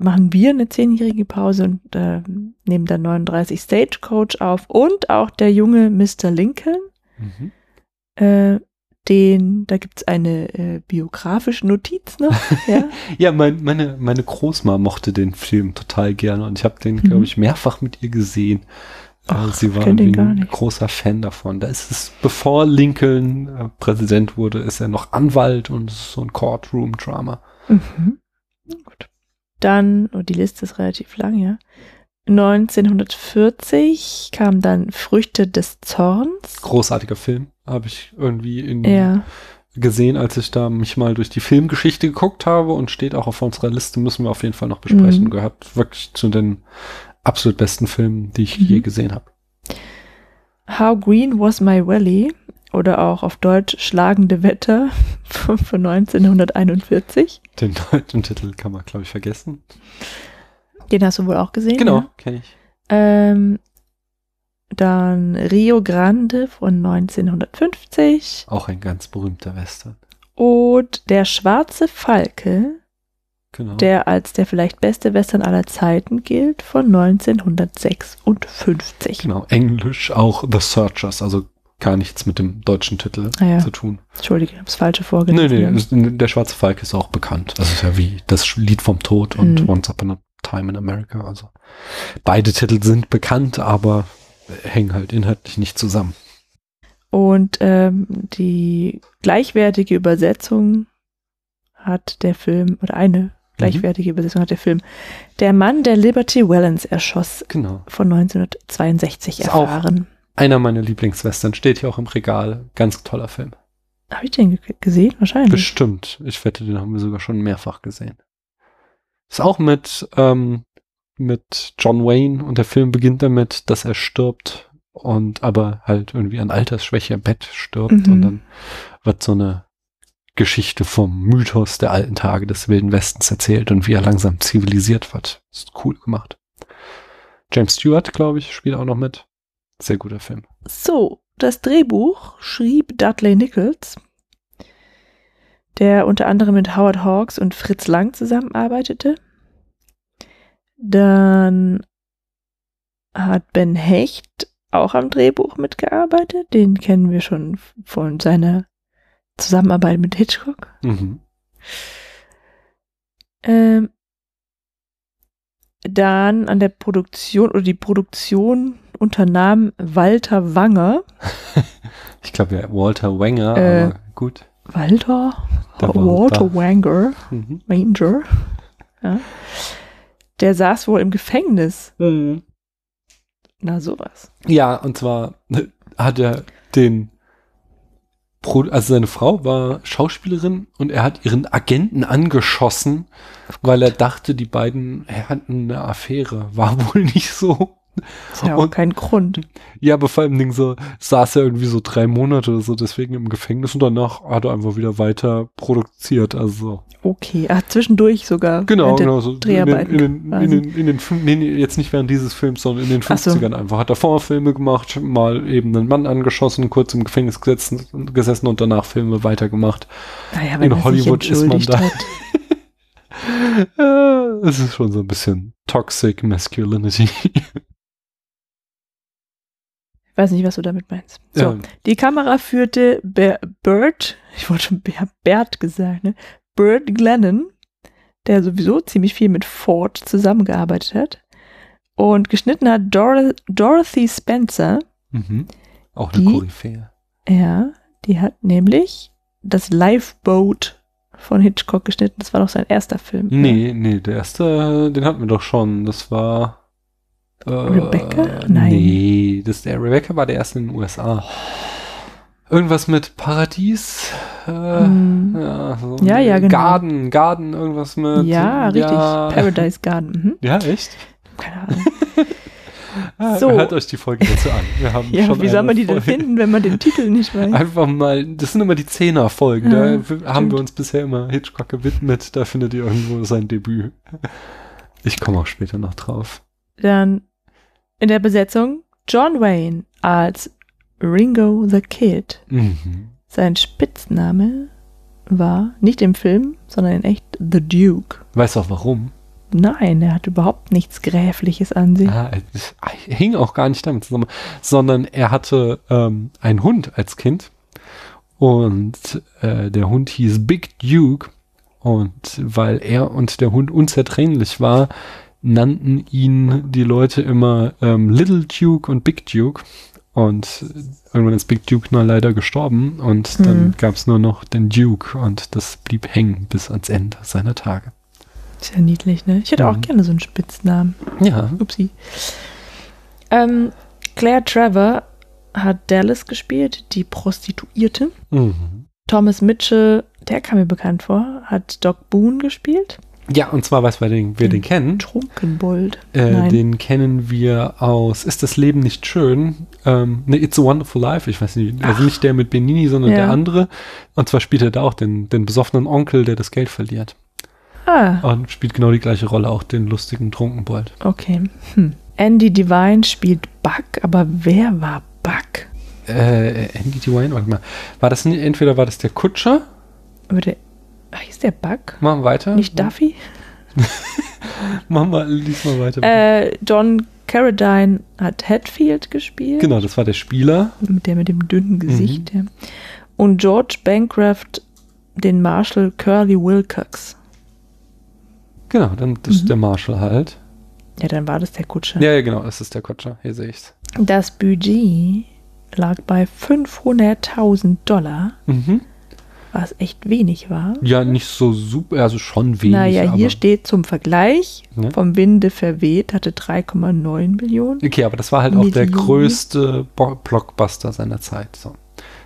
machen wir eine zehnjährige Pause und äh, nehmen dann 39 Stagecoach auf und auch der junge Mr. Lincoln. Mhm. Äh, den, da gibt's eine äh, biografische Notiz noch. ja. Ja, mein, meine, meine Großma mochte den Film total gerne und ich habe den, Mhm. glaube ich, mehrfach mit ihr gesehen. Äh, Ach, Sie war ein großer Fan davon. Da ist es, bevor Lincoln äh, Präsident wurde, ist er noch Anwalt und es ist so ein Courtroom-Drama. Mhm. Dann, oh, die Liste ist relativ lang, ja. 1940 kam dann Früchte des Zorns. Großartiger Film, habe ich irgendwie in, Ja. gesehen, als ich da mich mal durch die Filmgeschichte geguckt habe und steht auch auf unserer Liste, müssen wir auf jeden Fall noch besprechen. Mhm. Gehört wirklich zu den absolut besten Filmen, die ich Mhm. je gesehen habe. How Green Was My Valley oder auch auf Deutsch Schlagende Wetter von von 1941. Den deutschen Titel kann man, glaube ich, vergessen. Den hast du wohl auch gesehen. Genau, Ja? kenne ich. Ähm, dann Rio Grande von 1950 Auch ein ganz berühmter Western. und Der schwarze Falke, Genau. der als der vielleicht beste Western aller Zeiten gilt, von 1956. genau, Englisch auch The Searchers, also gar nichts mit dem deutschen Titel Ah ja. zu tun. Entschuldige, ich habe das falsche Nee, vorgelesen. nee, es- der Schwarze Falk ist auch bekannt. Das ist ja wie das Lied vom Tod und Mhm. Once Upon a Time in America. Also beide Titel sind bekannt, aber hängen halt inhaltlich nicht zusammen. Und ähm, die gleichwertige Übersetzung hat der Film, oder eine gleichwertige Übersetzung hat der Film, Der Mann, der Liberty Valance erschoss, Genau. von 1962 Ist auch- erfahren. Einer meiner Lieblingswestern steht hier auch im Regal. Ganz toller Film. Habe ich den ge gesehen? Wahrscheinlich. Bestimmt. Ich wette, den haben wir sogar schon mehrfach gesehen. Ist auch mit, ähm, mit John Wayne und der Film beginnt damit, dass er stirbt und aber halt irgendwie an Altersschwäche im Bett stirbt Mhm. und dann wird so eine Geschichte vom Mythos der alten Tage des Wilden Westens erzählt und wie er langsam zivilisiert wird. Ist cool gemacht. James Stewart, glaube ich, spielt auch noch mit. Sehr guter Film. So, das Drehbuch schrieb Dudley Nichols, der unter anderem mit Howard Hawks und Fritz Lang zusammenarbeitete. Dann hat Ben Hecht auch am Drehbuch mitgearbeitet. Den kennen wir schon von seiner Zusammenarbeit mit Hitchcock. Mhm. Ähm, dann an der Produktion oder die Produktion unternahm Walter Wanger. Ich glaube ja Walter Wenger, Äh, aber gut. Walter? Der Walter. Wanger. Mhm. Ranger. Ja. Der saß wohl im Gefängnis. Na, sowas. Ja, und zwar hat er den, Pro also seine Frau war Schauspielerin und er hat ihren Agenten angeschossen, weil er dachte, die beiden hatten eine Affäre. War wohl nicht so. Ist ja auch Und- kein Grund. Ja, aber vor allem Ding so, saß er irgendwie so drei Monate oder so deswegen im Gefängnis und danach hat er einfach wieder weiter produziert. Also Okay. Ach, zwischendurch sogar. genau, genau so in den, Dreharbeiten in, den, in, den, in den nee, jetzt nicht während dieses Films, sondern in den Ach so. 50ern einfach. Hat er Vorfilme gemacht, mal eben einen Mann angeschossen, kurz im Gefängnis gesetzen, gesessen und danach Filme weitergemacht. Naja, in Hollywood ist man da. Es ist schon so ein bisschen toxic masculinity. Ich weiß nicht, was du damit meinst. So. Ja. Die Kamera führte Ber Bert, ich wollte schon Ber Bert gesagt, ne? Bert Glennon, der sowieso ziemlich viel mit Ford zusammengearbeitet hat. Und geschnitten hat Dor Dorothy Spencer. Mhm. Auch eine Die- Koryphäe. Ja, die hat nämlich das Lifeboat von Hitchcock geschnitten. Das war doch sein erster Film. Nee, nee, der erste, den hatten wir doch schon. Das war. Äh, Rebecca? Nein. Nee, das, der Rebecca war der erste in den USA. Irgendwas mit Paradies? Äh, Hm. ja, so Ja, ja, genau. Garden, Garden, irgendwas mit. Ja, richtig. Ja, Paradise Garden. Mhm. Ja, echt? Keine Ahnung. Ah, So. Hört euch die Folge dazu an. Wir haben Ja, schon wie soll man die denn Folge- finden, wenn man den Titel nicht weiß? Einfach mal, das sind immer die Zehner-Folgen. Ja, da haben stimmt. wir uns bisher immer Hitchcock gewidmet. Da findet ihr irgendwo sein Debüt. Ich komme auch später noch drauf. Dann in der Besetzung John Wayne als Ringo the Kid. Mhm. Sein Spitzname war nicht im Film, sondern in echt The Duke. Weißt du auch warum? Nein, er hat überhaupt nichts Gräfliches an sich. Ah, es hing auch gar nicht damit zusammen, sondern er hatte ähm, einen Hund als Kind und äh, der Hund hieß Big Duke und weil er und der Hund unzertrennlich war, nannten ihn die Leute immer ähm, Little Duke und Big Duke und irgendwann ist Big Duke nur leider gestorben und dann Mhm. gab es nur noch den Duke und das blieb hängen bis ans Ende seiner Tage. Ist ja niedlich, ne? Ich hätte auch Mhm. gerne so einen Spitznamen. Ja, Upsi. Ähm, Claire Trevor hat Dallas gespielt, die Prostituierte. mhm. Thomas Mitchell, der kam mir bekannt vor, hat Doc Boone gespielt. Ja und zwar weiß wir den, wir den kennen. Trunkenbold. Äh, Nein. den kennen wir aus Ist das Leben nicht schön? Ähm, ne, It's a Wonderful Life. Ich weiß nicht, also nicht der mit Benini, sondern Ja. der andere. Und zwar spielt er da auch den, den besoffenen Onkel, der das Geld verliert. Ah, Und spielt genau die gleiche Rolle, auch den lustigen Trunkenbold. okay. Hm. Andy Devine spielt Buck, aber wer war Buck? Äh, Andy Dwayne, warte mal. War das nicht, entweder war das der Kutscher? Aber der, ach, hieß der Buck? Machen wir weiter. Nicht Duffy? Machen wir, lies mal weiter. Äh, John Carradine hat Hatfield gespielt. genau, das war der Spieler. Mit der mit dem dünnen Mhm. Gesicht. Ja. Und George Bancroft den Marshall Curly Wilcox. Genau, dann das Mhm. ist der Marshall halt. Ja, dann war das der Kutscher. Ja, ja, genau, das ist der Kutscher. Hier sehe ich's. Das Budget lag bei 500.000 Dollar, Mhm. Was echt wenig war. Ja, nicht so super, also schon wenig. naja, hier steht zum Vergleich, Ne? vom Winde verweht, hatte 3,9 Millionen. Okay, aber das war halt auch der Millionen. größte Blockbuster seiner Zeit. So.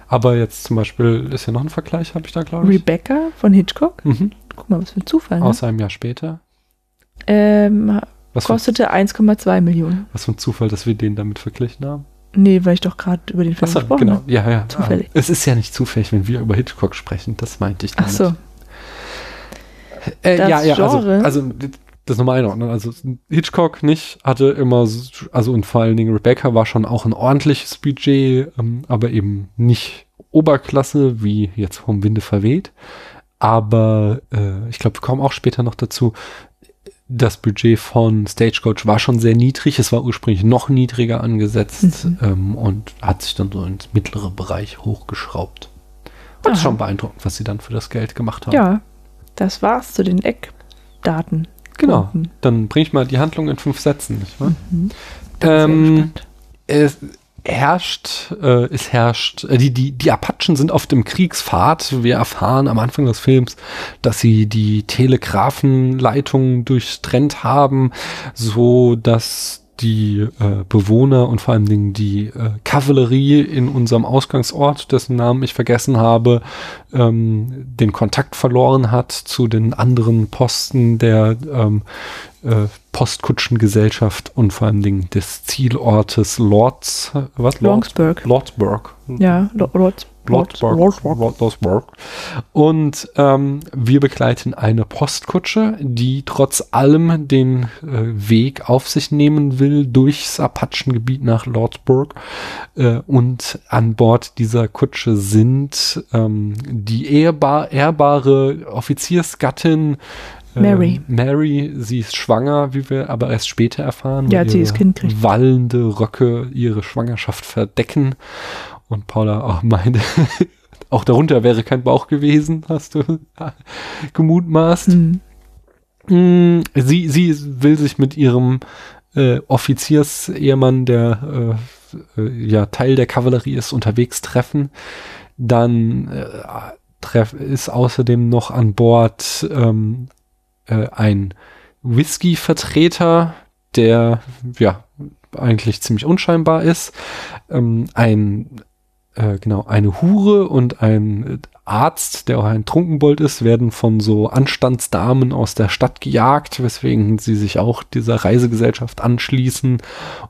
Aber jetzt zum Beispiel ist ja noch ein Vergleich, habe ich da, glaube ich. Rebecca von Hitchcock. Mhm. Guck mal, was für ein Zufall. Ne? Außer einem Jahr später. Ähm, Was kostete 1,2 Millionen. was für ein Zufall, dass wir den damit verglichen haben. Nee, weil ich doch gerade über den Film Achso, gesprochen genau. habe. Ja, ja. Zufällig. Es ist ja nicht zufällig, wenn wir über Hitchcock sprechen. Das meinte ich Ach damit. so. Äh, Das ja, ja, also, Genre- also das nochmal einordnen. Also Hitchcock nicht, hatte immer, so- also und vor allen Dingen Rebecca war schon auch ein ordentliches Budget, ähm, aber eben nicht Oberklasse, wie jetzt vom Winde verweht. Aber äh, ich glaube, wir kommen auch später noch dazu. Das Budget von Stagecoach war schon sehr niedrig. Es war ursprünglich noch niedriger angesetzt Mhm. ähm, und hat sich dann so ins mittlere Bereich hochgeschraubt. Das ist schon beeindruckend, was sie dann für das Geld gemacht haben. Ja, das war's zu den Eckdaten. Genau. Dann bring ich mal die Handlung in fünf Sätzen, nicht wahr? Mhm. Ähm, es herrscht, äh, es herrscht, äh, die, die, die Apachen sind auf dem Kriegspfad. Wir erfahren am Anfang des Films, dass sie die Telegrafenleitungen durchtrennt haben, so dass die äh, Bewohner und vor allen Dingen die äh, Kavallerie in unserem Ausgangsort, dessen Namen ich vergessen habe, ähm, den Kontakt verloren hat zu den anderen Posten der ähm, äh, Postkutschengesellschaft und vor allen Dingen des Zielortes Lords, äh, was? Longsburg. Lordsburg. Ja, Lo- Lord, Lordsburg. Lordsburg. Und ähm, wir begleiten eine Postkutsche, die trotz allem den äh, Weg auf sich nehmen will durchs Apachengebiet nach Lordsburg. Äh, und an Bord dieser Kutsche sind ähm, die ehrbar, ehrbare Offiziersgattin äh, Mary. Mary, sie ist schwanger, wie wir aber erst später erfahren. Ja, sie das Kind kriegt. Wallende Röcke ihre Schwangerschaft verdecken. Und Paula auch meinte, auch darunter wäre kein Bauch gewesen, hast du gemutmaßt. Hm. Mm, Sie, sie will sich mit ihrem äh, Offiziersehemann, der äh, äh, ja Teil der Kavallerie ist, unterwegs treffen. Dann äh, treff, ist außerdem noch an Bord ähm, äh, ein Whisky-Vertreter, der ja eigentlich ziemlich unscheinbar ist. Ähm, ein äh, genau, eine Hure und ein Arzt, der auch ein Trunkenbold ist, werden von so Anstandsdamen aus der Stadt gejagt, weswegen sie sich auch dieser Reisegesellschaft anschließen,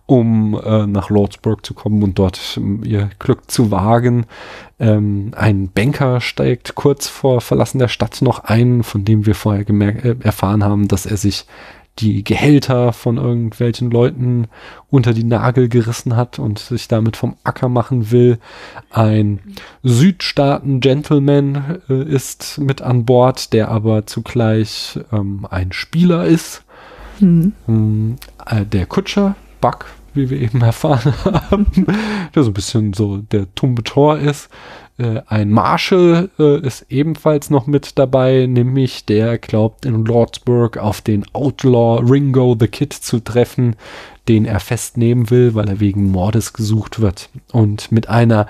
um äh, nach Lordsburg zu kommen und dort ihr Glück zu wagen. Ähm, ein Banker steigt kurz vor Verlassen der Stadt noch ein, von dem wir vorher äh, erfahren haben, dass er sich die Gehälter von irgendwelchen Leuten unter die Nagel gerissen hat und sich damit vom Acker machen will. Ein Südstaaten-Gentleman äh, ist mit an Bord, der aber zugleich ähm, ein Spieler ist. Hm. Ähm, äh, der Kutscher, Buck, wie wir eben erfahren haben, der so ein bisschen so der tumbe Tor ist. Äh, ein Marshall äh, ist ebenfalls noch mit dabei, nämlich der glaubt in Lordsburg auf den Outlaw Ringo the Kid zu treffen, den er festnehmen will, weil er wegen Mordes gesucht wird. Und mit einer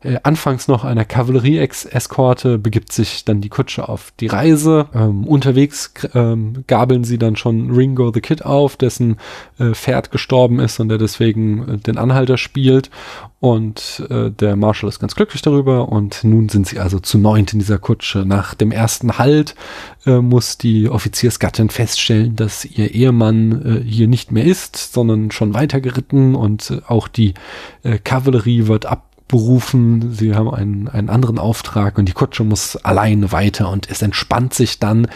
äh, anfangs noch einer Kavallerie-Eskorte begibt sich dann die Kutsche auf die Reise. Ähm, unterwegs ähm, gabeln sie dann schon Ringo the Kid auf, dessen äh, Pferd gestorben ist und der deswegen äh, den Anhalter spielt. Und äh, der Marshall ist ganz glücklich darüber. Und nun sind sie also zu neunt in dieser Kutsche. Nach dem ersten Halt äh, muss die Offiziersgattin feststellen, dass ihr Ehemann hier nicht mehr ist, sondern schon weitergeritten und auch die Kavallerie wird ab berufen, sie haben einen, einen anderen Auftrag und die Kutsche muss alleine weiter und es entspannt sich dann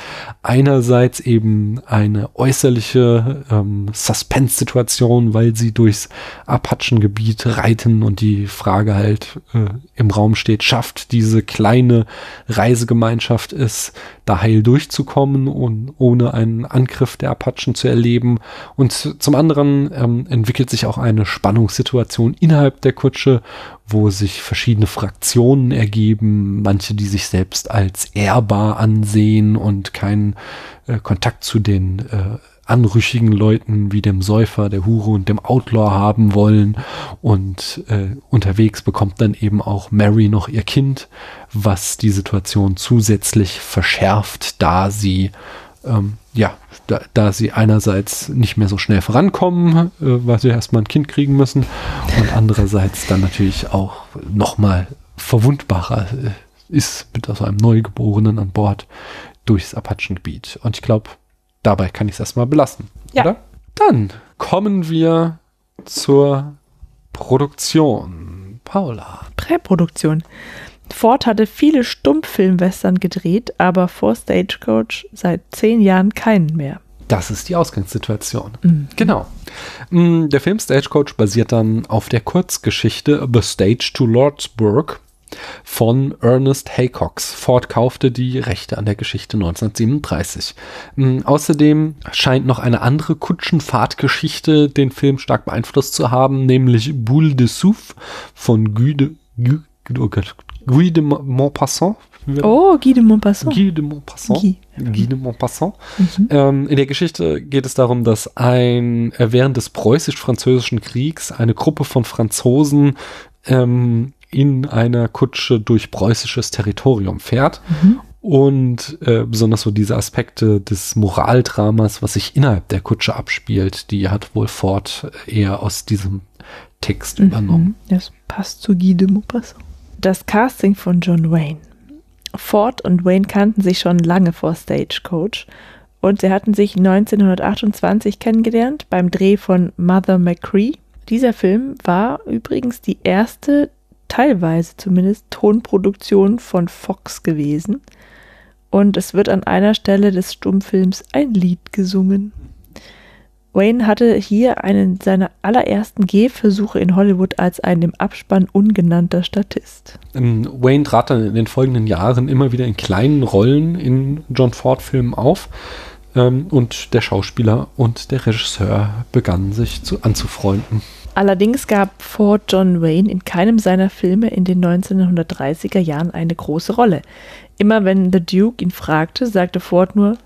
einerseits eben eine äußerliche ähm, Suspense-Situation, weil sie durchs Apachengebiet reiten und die Frage halt äh, im Raum steht, schafft diese kleine Reisegemeinschaft es, da heil durchzukommen und ohne einen Angriff der Apachen zu erleben. Und zum anderen ähm, entwickelt sich auch eine Spannungssituation innerhalb der Kutsche, wo sich verschiedene Fraktionen ergeben, manche, die sich selbst als ehrbar ansehen und keinen äh, Kontakt zu den äh, anrüchigen Leuten wie dem Säufer, der Hure und dem Outlaw haben wollen. Und äh, unterwegs bekommt dann eben auch Mary noch ihr Kind, was die Situation zusätzlich verschärft, da sie ähm, ja, da, da sie einerseits nicht mehr so schnell vorankommen, äh, weil sie erstmal ein Kind kriegen müssen und andererseits dann natürlich auch nochmal verwundbarer äh, ist mit so einem Neugeborenen an Bord durchs Apachengebiet. Und ich glaube, dabei kann ich es erstmal belassen. Ja. Oder? Dann kommen wir zur Produktion. Paula. Präproduktion. Ford hatte viele Stummfilmwestern gedreht, aber vor Stagecoach seit zehn Jahren keinen mehr. Das ist die Ausgangssituation. Mhm. Genau. Mm, Der Film Stagecoach basiert dann auf der Kurzgeschichte The Stage to Lordsburg von Ernest Haycox. Ford kaufte die Rechte an der Geschichte 1937. Mm, Außerdem scheint noch eine andere Kutschenfahrtgeschichte den Film stark beeinflusst zu haben, nämlich Boule de Souffle von Guy de, Guy, oh Gott, Guy de Maupassant. Oh, Guy de Maupassant. Guy de Maupassant. Guy. Guy de Maupassant. Mhm. Ähm, in der Geschichte geht es darum, dass ein äh, während des preußisch-französischen Kriegs eine Gruppe von Franzosen ähm, in einer Kutsche durch preußisches Territorium fährt. Mhm. Und äh, besonders so diese Aspekte des Moraldramas, was sich innerhalb der Kutsche abspielt, die hat wohl Ford eher aus diesem Text übernommen. Mhm. Das passt zu Guy de Maupassant. Das Casting von John Wayne. Ford und Wayne kannten sich schon lange vor Stagecoach und sie hatten sich 1928 kennengelernt beim Dreh von Mother McCree. Dieser Film war übrigens die erste, teilweise zumindest, Tonproduktion von Fox gewesen. Und es wird an einer Stelle des Stummfilms ein Lied gesungen. Wayne hatte hier einen seiner allerersten Gehversuche in Hollywood als ein im Abspann ungenannter Statist. Ähm, Wayne trat dann in den folgenden Jahren immer wieder in kleinen Rollen in John Ford-Filmen auf. Ähm, und der Schauspieler und der Regisseur begannen sich zu, anzufreunden. Allerdings gab Ford John Wayne in keinem seiner Filme in den 1930er Jahren eine große Rolle. Immer wenn The Duke ihn fragte, sagte Ford nur,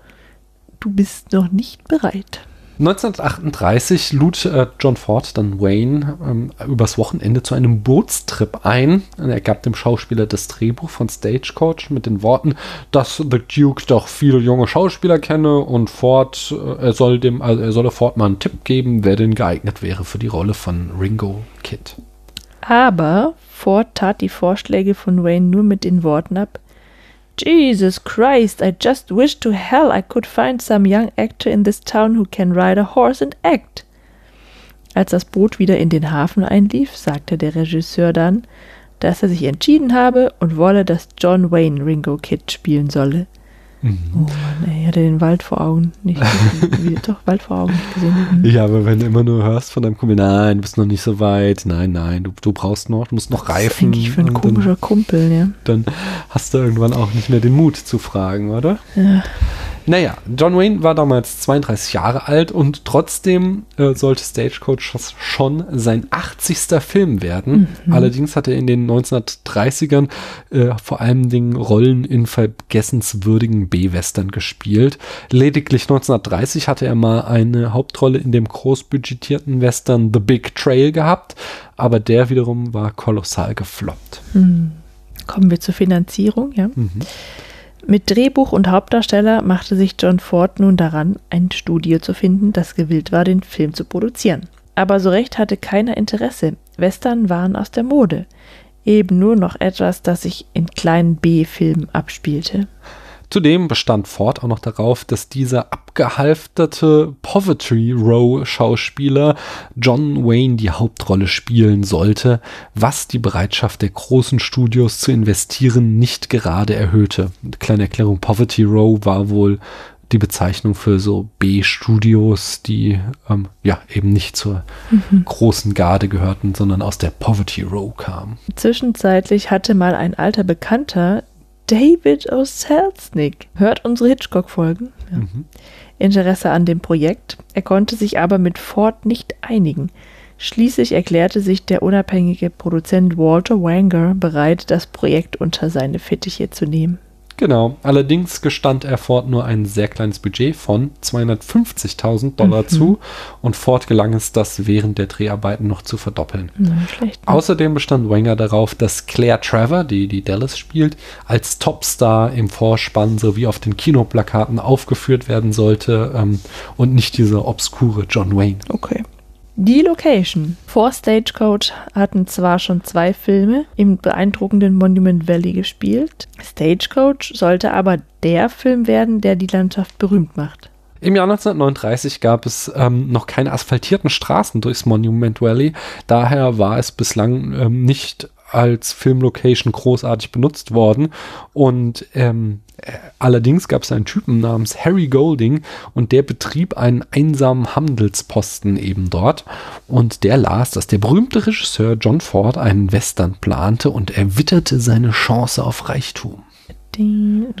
du bist noch nicht bereit. 1938 lud äh, John Ford dann Wayne ähm, übers Wochenende zu einem Bootstrip ein. Er gab dem Schauspieler das Drehbuch von Stagecoach mit den Worten, dass The Duke doch viele junge Schauspieler kenne und Ford, äh, er soll dem, also er solle Ford mal einen Tipp geben, wer denn geeignet wäre für die Rolle von Ringo Kid. Aber Ford tat die Vorschläge von Wayne nur mit den Worten ab. Jesus Christ, I just wish to hell I could find some young actor in this town who can ride a horse and act. Als das Boot wieder in den Hafen einlief, sagte der Regisseur dann, dass er sich entschieden habe und wolle, dass John Wayne Ringo Kid spielen solle. Mhm. Oh Mann, ey, ich hatte den Wald vor Augen nicht gesehen. Doch, Wald vor Augen nicht gesehen. Mhm. Ja, aber wenn du immer nur hörst von deinem Kumpel, nein, du bist noch nicht so weit, nein, nein, du, du brauchst noch, du musst noch Was ist reifen. eigentlich für ein und dann, komischer Kumpel, ja. dann hast du irgendwann auch nicht mehr den Mut zu fragen, oder? ja. Naja, John Wayne war damals 32 Jahre alt und trotzdem äh, sollte Stagecoach schon sein 80. Film werden. Allerdings hat er in den 1930ern äh, vor allen Dingen Rollen in vergessenswürdigen B-Western gespielt. Lediglich 1930 hatte er mal eine Hauptrolle in dem großbudgetierten Western The Big Trail gehabt, aber der wiederum war kolossal gefloppt. Hm. Kommen wir zur Finanzierung, ja. Mhm. Mit Drehbuch und Hauptdarsteller machte sich John Ford nun daran, ein Studio zu finden, das gewillt war, den Film zu produzieren. Aber so recht hatte keiner Interesse. Western waren aus der Mode. Eben nur noch etwas, das sich in kleinen B-Filmen abspielte. Zudem bestand Ford auch noch darauf, dass dieser abgehalfterte Poverty Row Schauspieler John Wayne die Hauptrolle spielen sollte, was die Bereitschaft der großen Studios zu investieren nicht gerade erhöhte. Kleine Erklärung, Poverty Row war wohl die Bezeichnung für so B-Studios, die ähm, ja eben nicht zur großen Garde gehörten, sondern aus der Poverty Row kamen. Zwischenzeitlich hatte mal ein alter Bekannter, David O. Selznick, hört unsere Hitchcock-Folgen, ja. Interesse an dem Projekt. Er konnte sich aber mit Ford nicht einigen. Schließlich erklärte sich der unabhängige Produzent Walter Wanger bereit, das Projekt unter seine Fittiche zu nehmen. Genau, allerdings gestand er Ford nur ein sehr kleines Budget von 250.000 Dollar zu und Ford gelang es, das während der Dreharbeiten noch zu verdoppeln. Na, schlecht. ne? Außerdem bestand Wenger darauf, dass Claire Trevor, die die Dallas spielt, als Topstar im Vorspann sowie auf den Kinoplakaten aufgeführt werden sollte ähm, und nicht dieser obskure John Wayne. Okay. Die Location. Vor Stagecoach hatten zwar schon zwei Filme im beeindruckenden Monument Valley gespielt. Stagecoach sollte aber der Film werden, der die Landschaft berühmt macht. Im Jahr 1939 gab es ähm, noch keine asphaltierten Straßen durchs Monument Valley. Daher war es bislang ähm, nicht als Filmlocation großartig benutzt worden. Und ähm, äh, allerdings gab es einen Typen namens Harry Golding und der betrieb einen einsamen Handelsposten eben dort. Und der las, dass der berühmte Regisseur John Ford einen Western plante und er witterte seine Chance auf Reichtum.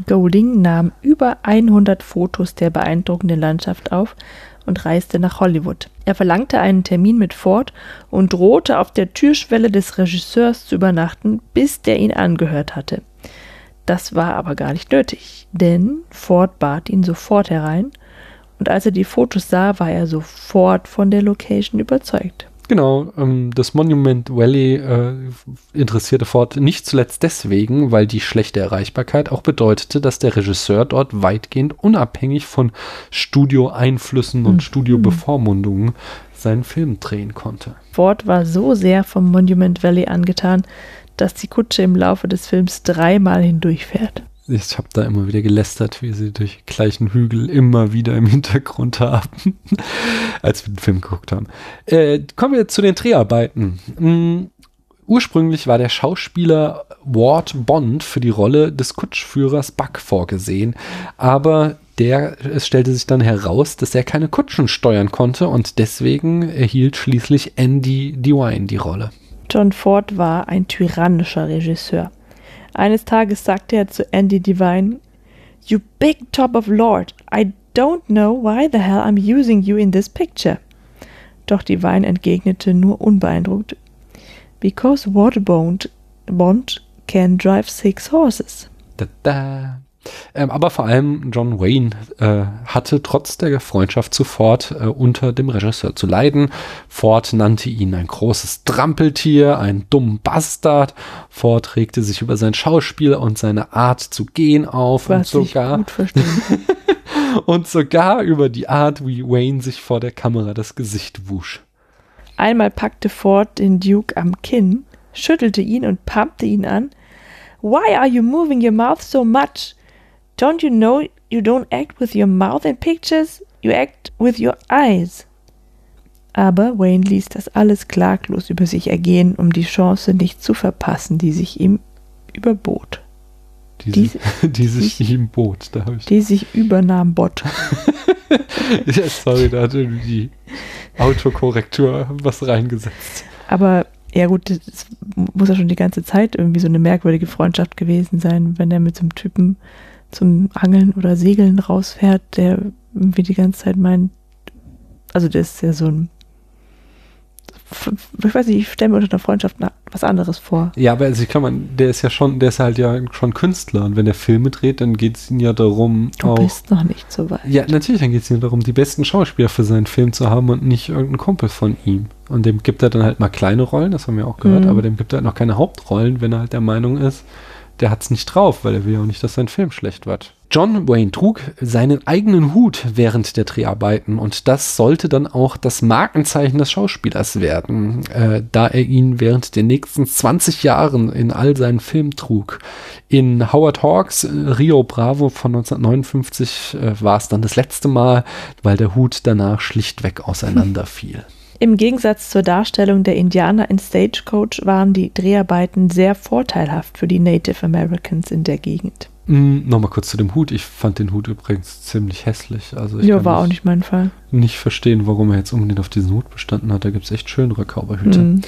Golding nahm über 100 Fotos der beeindruckenden Landschaft auf und reiste nach Hollywood. Er verlangte einen Termin mit Ford und drohte auf der Türschwelle des Regisseurs zu übernachten, bis der ihn angehört hatte. Das war aber gar nicht nötig, denn Ford bat ihn sofort herein und als er die Fotos sah, war er sofort von der Location überzeugt. Genau, ähm, das Monument Valley äh, interessierte Ford nicht zuletzt deswegen, weil die schlechte Erreichbarkeit auch bedeutete, dass der Regisseur dort weitgehend unabhängig von Studioeinflüssen und Studiobevormundungen seinen Film drehen konnte. Ford war so sehr vom Monument Valley angetan, dass die Kutsche im Laufe des Films dreimal hindurchfährt. Ich habe da immer wieder gelästert, wie sie durch gleichen Hügel immer wieder im Hintergrund haben, als wir den Film geguckt haben. Äh, kommen wir zu den Dreharbeiten. Mm, ursprünglich war der Schauspieler Ward Bond für die Rolle des Kutschführers Buck vorgesehen, aber der, es stellte sich dann heraus, dass er keine Kutschen steuern konnte und deswegen erhielt schließlich Andy Devine die Rolle. John Ford war ein tyrannischer Regisseur. Eines Tages sagte er zu Andy Devine, You big top of Lord, I don't know why the hell I'm using you in this picture. Doch Devine entgegnete nur unbeeindruckt, Because Waterbond Bond can drive six horses. Da, da. Ähm, aber vor allem John Wayne äh, hatte trotz der Freundschaft zu Ford äh, unter dem Regisseur zu leiden. Ford nannte ihn ein großes Trampeltier, einen dummen Bastard. Ford regte sich über sein Schauspiel und seine Art zu gehen auf Was und sogar und sogar über die Art, wie Wayne sich vor der Kamera das Gesicht wusch. Einmal packte Ford den Duke am Kinn, schüttelte ihn und pumpte ihn an. Why are you moving your mouth so much? Don't you know you don't act with your mouth in pictures? You act with your eyes. Aber Wayne ließ das alles klaglos über sich ergehen, um die Chance nicht zu verpassen, die sich ihm überbot. Die, Die- sich, die sich ihm bot. Da hab ich, Die sich übernahm Bot. ja, sorry, da hat irgendwie die Autokorrektur was reingesetzt. Aber ja gut, das muss ja schon die ganze Zeit irgendwie so eine merkwürdige Freundschaft gewesen sein, wenn er mit so einem Typen zum Angeln oder Segeln rausfährt, der irgendwie die ganze Zeit meint, also der ist ja so ein, ich weiß nicht, ich stelle mir unter einer Freundschaft was anderes vor. Ja, aber also ich kann man, der ist ja schon, der ist halt ja schon Künstler und wenn der Filme dreht, dann geht es ihm ja darum, Du auch. bist noch nicht so weit. Ja, natürlich, dann geht es ihm darum, die besten Schauspieler für seinen Film zu haben und nicht irgendeinen Kumpel von ihm. Und dem gibt er dann halt mal kleine Rollen, das haben wir auch gehört, Mhm. aber dem gibt er halt noch keine Hauptrollen, wenn er halt der Meinung ist, der hat's nicht drauf, weil er will ja auch nicht, dass sein Film schlecht wird. John Wayne trug seinen eigenen Hut während der Dreharbeiten und das sollte dann auch das Markenzeichen des Schauspielers werden, äh, da er ihn während der nächsten 20 Jahren in all seinen Filmen trug. In Howard Hawks äh, Rio Bravo von 1959 äh, war es dann das letzte Mal, weil der Hut danach schlichtweg auseinanderfiel. Im Gegensatz zur Darstellung der Indianer in Stagecoach waren die Dreharbeiten sehr vorteilhaft für die Native Americans in der Gegend. Mm, Nochmal kurz zu dem Hut. Ich fand den Hut übrigens ziemlich hässlich. Also Ja, war auch nicht mein Fall. nicht verstehen, warum er jetzt unbedingt auf diesen Hut bestanden hat. Da gibt es echt schönere Cowboyhüte. Mhm.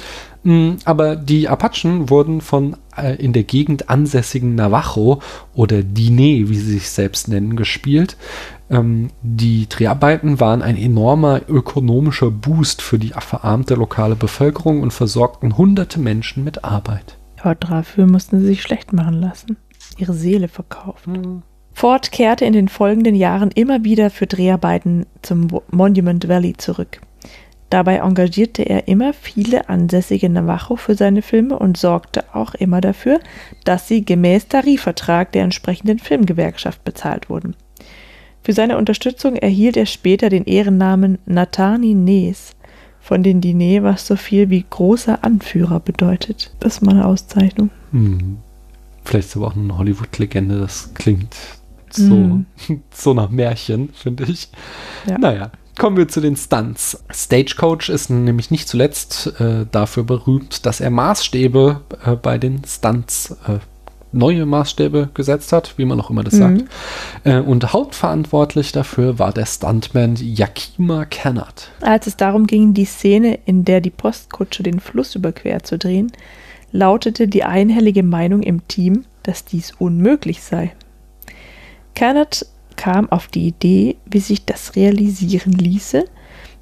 Mm, Aber die Apachen wurden von äh, in der Gegend ansässigen Navajo oder Diné, wie sie sich selbst nennen, gespielt. Ähm, die Dreharbeiten waren ein enormer ökonomischer Boost für die verarmte lokale Bevölkerung und versorgten hunderte Menschen mit Arbeit. Ja, dafür mussten sie sich schlecht machen lassen. Ihre Seele verkaufen. Ford kehrte in den folgenden Jahren immer wieder für Dreharbeiten zum Monument Valley zurück. Dabei engagierte er immer viele ansässige Navajo für seine Filme und sorgte auch immer dafür, dass sie gemäß Tarifvertrag der entsprechenden Filmgewerkschaft bezahlt wurden. Für seine Unterstützung erhielt er später den Ehrennamen Natani Nes, von den Diné, was so viel wie großer Anführer bedeutet. Das ist mal eine Auszeichnung. Hm. Vielleicht ist aber auch eine Hollywood-Legende, das klingt so, Mhm. so nach Märchen, finde ich. Ja. Naja, kommen wir zu den Stunts. Stagecoach ist nämlich nicht zuletzt äh, dafür berühmt, dass er Maßstäbe äh, bei den Stunts, äh, neue Maßstäbe gesetzt hat, wie man auch immer das Mhm. sagt. Äh, und hauptverantwortlich dafür war der Stuntman Yakima Kennard. Als es darum ging, die Szene, in der die Postkutsche den Fluss überquert zu drehen, lautete die einhellige Meinung im Team, dass dies unmöglich sei. Kenneth kam auf die Idee, wie sich das realisieren ließe.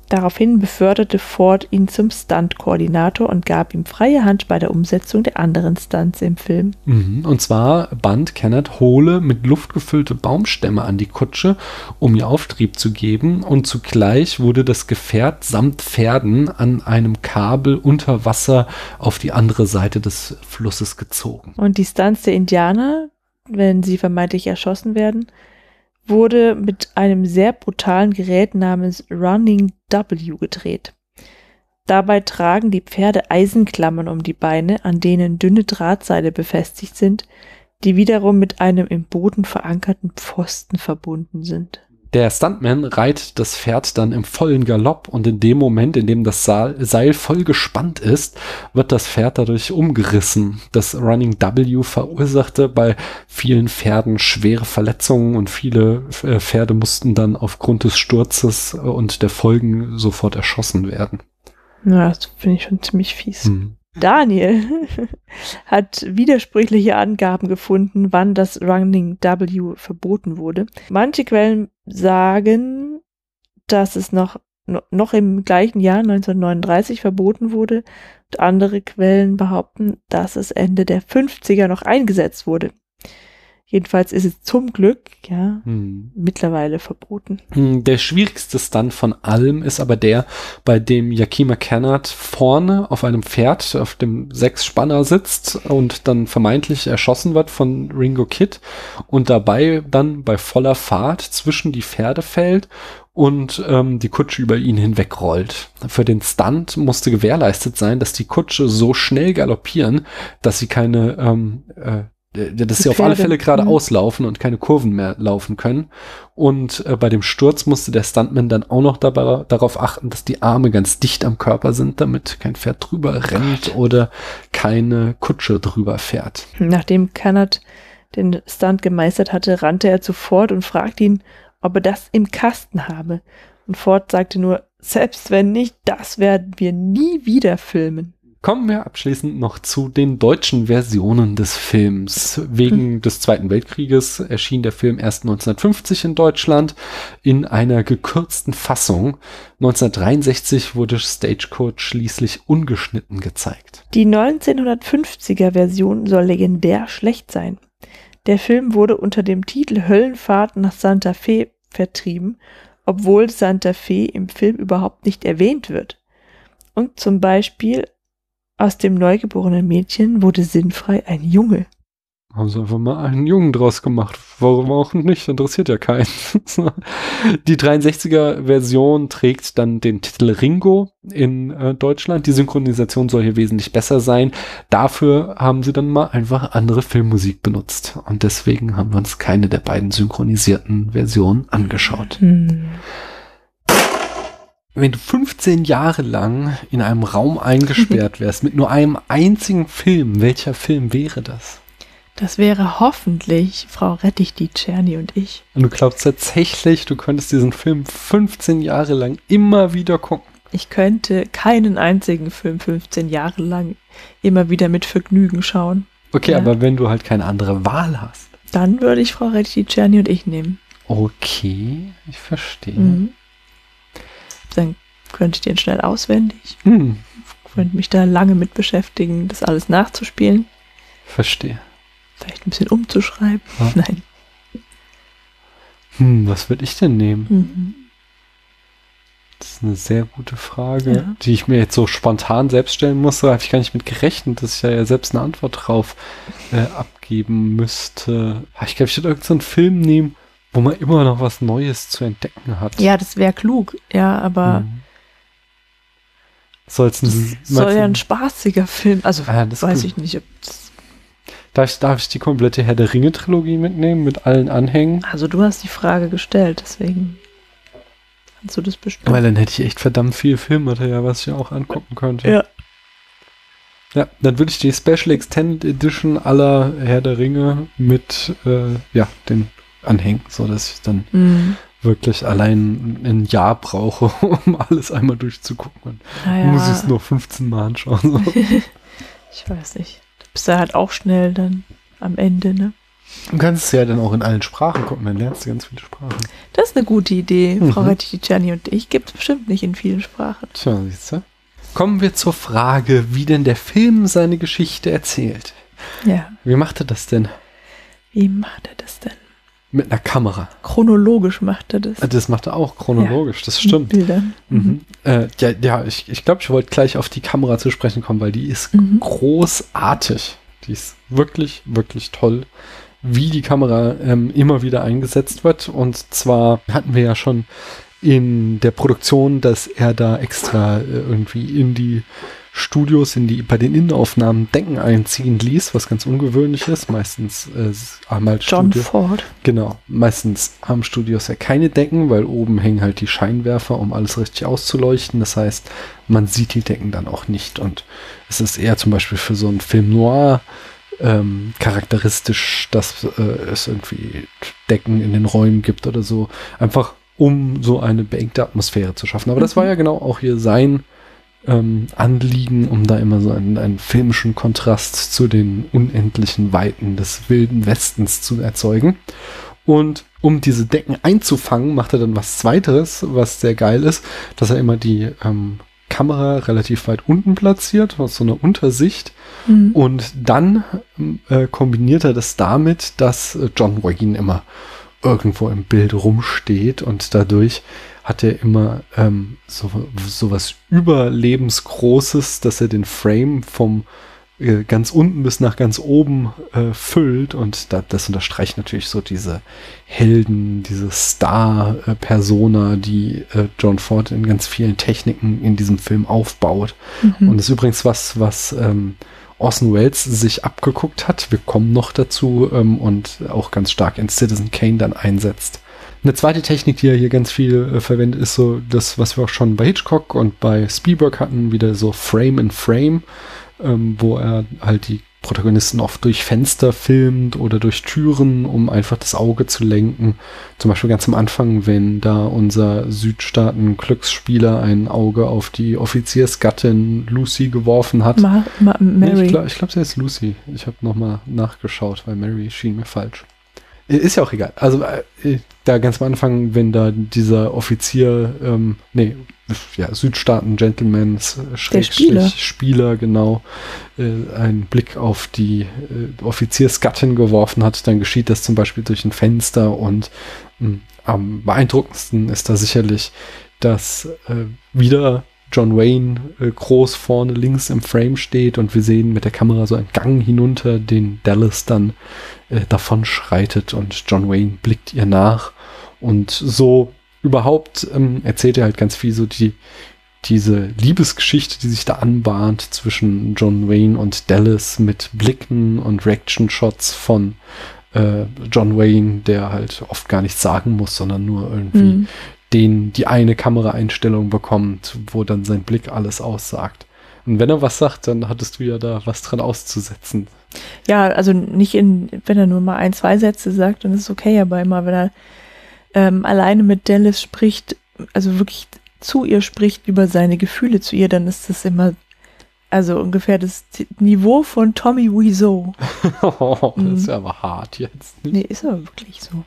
Daraufhin beförderte Ford ihn zum Stunt-Koordinator und gab ihm freie Hand bei der Umsetzung der anderen Stunts im Film. Mhm. Und zwar band Kenneth hohle, mit Luft gefüllte Baumstämme an die Kutsche, um ihr Auftrieb zu geben. Und zugleich wurde das Gefährt samt Pferden an einem Kabel unter Wasser auf die andere Seite des Flusses gezogen. Und die Stunts der Indianer, wenn sie vermeintlich erschossen werden, wurde mit einem sehr brutalen Gerät namens Running W gedreht. Dabei tragen die Pferde Eisenklammern um die Beine, an denen dünne Drahtseile befestigt sind, die wiederum mit einem im Boden verankerten Pfosten verbunden sind. Der Stuntman reiht das Pferd dann im vollen Galopp und in dem Moment, in dem das Seil voll gespannt ist, wird das Pferd dadurch umgerissen. Das Running W verursachte bei vielen Pferden schwere Verletzungen und viele äh, Pferde mussten dann aufgrund des Sturzes äh, und der Folgen sofort erschossen werden. Na, das finde ich schon ziemlich fies. Hm. Daniel hat widersprüchliche Angaben gefunden, wann das Running W verboten wurde. Manche Quellen sagen, dass es noch, no- noch im gleichen Jahr 1939 verboten wurde. Und andere Quellen behaupten, dass es Ende der 50er noch eingesetzt wurde. Jedenfalls ist es zum Glück, ja, Hm. mittlerweile verboten. Hm, Der schwierigste Stunt von allem ist aber der, bei dem Yakima Kennard vorne auf einem Pferd auf dem Sechsspanner sitzt und dann vermeintlich erschossen wird von Ringo Kid und dabei dann bei voller Fahrt zwischen die Pferde fällt und ähm, die Kutsche über ihn hinwegrollt. Für den Stunt musste gewährleistet sein, dass die Kutsche so schnell galoppieren, dass sie keine ähm, äh, dass Die sie auf alle Fälle gerade mhm. auslaufen und keine Kurven mehr laufen können. Und äh, bei dem Sturz musste der Stuntman dann auch noch dabei, darauf achten, dass die Arme ganz dicht am Körper sind, damit kein Pferd drüber rennt oder keine Kutsche drüber fährt. Nachdem Kannert den Stunt gemeistert hatte, rannte er zu Ford und fragte ihn, ob er das im Kasten habe. Und Ford sagte nur, selbst wenn nicht, das werden wir nie wieder filmen. Kommen wir abschließend noch zu den deutschen Versionen des Films. Wegen des Zweiten Weltkrieges erschien der Film erst 1950 in Deutschland in einer gekürzten Fassung. 1963 wurde Stagecoach schließlich ungeschnitten gezeigt. Die 1950er Version soll legendär schlecht sein. Der Film wurde unter dem Titel Höllenfahrt nach Santa Fe vertrieben, obwohl Santa Fe im Film überhaupt nicht erwähnt wird. Und zum Beispiel aus dem neugeborenen Mädchen wurde sinnfrei ein Junge. Haben sie einfach mal einen Jungen draus gemacht. Warum auch nicht? Interessiert ja keinen. Die 63er Version trägt dann den Titel Ringo in äh, Deutschland. Die Synchronisation soll hier wesentlich besser sein. Dafür haben sie dann mal einfach andere Filmmusik benutzt. Und deswegen haben wir uns keine der beiden synchronisierten Versionen angeschaut. Hm. Wenn du 15 Jahre lang in einem Raum eingesperrt wärst mit nur einem einzigen Film, welcher Film wäre das? Das wäre hoffentlich Frau Rettich, die Czerny und ich. Und du glaubst tatsächlich, du könntest diesen Film 15 Jahre lang immer wieder gucken. Ich könnte keinen einzigen Film 15 Jahre lang immer wieder mit Vergnügen schauen. Okay, Ja. aber wenn du halt keine andere Wahl hast. Dann würde ich Frau Rettich, die Czerny und ich nehmen. Okay, ich verstehe. Mhm. Dann könnte ich den schnell auswendig. Hm, Könnte mich da lange mit beschäftigen, das alles nachzuspielen. verstehe. Vielleicht ein bisschen umzuschreiben. Ja. Nein. Hm, was würde ich denn nehmen? Mhm. Das ist eine sehr gute Frage, Ja. die ich mir jetzt so spontan selbst stellen muss. Da habe ich gar nicht mit gerechnet, dass ich ja selbst eine Antwort drauf äh, abgeben müsste. Ah, Ich glaube, ich würde irgendeinen Film nehmen, wo man immer noch was Neues zu entdecken hat. Ja, das wäre klug. Ja, aber Hm. Soll's ein, soll ja ein spaßiger Film. Also Ah, das weiß ich nicht, ob das, darf, ich, darf ich die komplette Herr der Ringe-Trilogie mitnehmen mit allen Anhängen? Also du hast die Frage gestellt, deswegen kannst du das bestimmen. Weil dann hätte ich echt verdammt viel Filmmaterial, was ich auch angucken könnte. ja. Ja, dann würde ich die Special Extended Edition aller Herr der Ringe mit äh, ja, den anhängen, so dass ich dann Mhm. wirklich allein ein Jahr brauche, um alles einmal durchzugucken. Und Naja, muss ich es nur 15 Mal anschauen. So. ich weiß nicht. Du bist ja halt auch schnell dann am Ende, ne? Du kannst es ja dann auch in allen Sprachen gucken, dann lernst du ganz viele Sprachen. Das ist eine gute Idee. Mhm. Frau Rettich, Czerny und ich gibt es bestimmt nicht in vielen Sprachen. Tja, siehst du. Kommen wir zur Frage, wie denn der Film seine Geschichte erzählt. Ja. Wie macht er das denn? Wie macht er das denn? Mit einer Kamera. Chronologisch macht er das. Das macht er auch chronologisch, das Mit stimmt. Bildern. Mhm. Äh, ja, ja, ich, ich glaube, ich wollte gleich auf die Kamera zu sprechen kommen, weil die ist Mhm. großartig. Die ist wirklich, wirklich toll, wie die Kamera ähm, immer wieder eingesetzt wird. Und zwar hatten wir ja schon in der Produktion, dass er da extra äh, irgendwie in die Studios, in die bei den Innenaufnahmen Decken einziehen ließ, was ganz ungewöhnlich ist. Meistens äh, haben halt John Studio- Ford. Genau. Meistens haben Studios ja keine Decken, weil oben hängen halt die Scheinwerfer, um alles richtig auszuleuchten. Das heißt, man sieht die Decken dann auch nicht. Und es ist eher zum Beispiel für so einen Film noir ähm, charakteristisch, dass äh, es irgendwie Decken in den Räumen gibt oder so. Einfach um so eine beengte Atmosphäre zu schaffen. Aber das war ja genau auch hier sein ähm, Anliegen, um da immer so einen, einen filmischen Kontrast zu den unendlichen Weiten des wilden Westens zu erzeugen. Und um diese Decken einzufangen, macht er dann was Zweiteres, was sehr geil ist, dass er immer die ähm, Kamera relativ weit unten platziert, aus so einer Untersicht. Mhm. Und dann äh, kombiniert er das damit, dass John Wayne immer irgendwo im Bild rumsteht und dadurch hat er immer ähm, so, so was Überlebensgroßes, dass er den Frame vom äh, ganz unten bis nach ganz oben äh, füllt und da, das unterstreicht natürlich so diese Helden, diese Star-Persona, die äh, John Ford in ganz vielen Techniken in diesem Film aufbaut. Mhm. Und das ist übrigens was, was ähm, Orson Welles sich abgeguckt hat. Wir kommen noch dazu ähm, und auch ganz stark in Citizen Kane dann einsetzt. Eine zweite Technik, die er hier ganz viel äh, verwendet, ist so das, was wir auch schon bei Hitchcock und bei Spielberg hatten, wieder so Frame in Frame, ähm, wo er halt die Protagonisten oft durch Fenster filmt oder durch Türen, um einfach das Auge zu lenken. Zum Beispiel ganz am Anfang, wenn da unser Südstaaten-Glücksspieler ein Auge auf die Offiziersgattin Lucy geworfen hat. Ma Ma Mary. Nee, ich glaube, glaub, sie heißt Lucy. Ich habe nochmal nachgeschaut, weil Mary schien mir falsch. Ist ja auch egal. Also äh, da ganz am Anfang, wenn da dieser Offizier, ähm, nee, ja, Südstaaten-Gentleman, äh, Schrägstrich, Spieler. Spieler, genau, äh, einen Blick auf die äh, Offiziersgattin geworfen hat, dann geschieht das zum Beispiel durch ein Fenster und mh, am beeindruckendsten ist da sicherlich, dass äh, wieder John Wayne äh, groß vorne links im Frame steht und wir sehen mit der Kamera so einen Gang hinunter, den Dallas dann äh, davon schreitet und John Wayne blickt ihr nach und so überhaupt ähm, erzählt er halt ganz viel so die diese Liebesgeschichte, die sich da anbahnt zwischen John Wayne und Dallas mit Blicken und Reaction-Shots von äh, John Wayne, der halt oft gar nichts sagen muss, sondern nur irgendwie Mhm. den die eine Kameraeinstellung bekommt, wo dann sein Blick alles aussagt. Und wenn er was sagt, dann hattest du ja da was dran auszusetzen. Ja, also nicht in, wenn er nur mal ein, zwei Sätze sagt, dann ist es okay, aber immer, wenn er ähm, alleine mit Dallas spricht, also wirklich zu ihr spricht über seine Gefühle zu ihr, dann ist das immer, also ungefähr das Niveau von Tommy Wiseau. das Mhm. ist ja aber hart jetzt. Nee, ist aber wirklich so.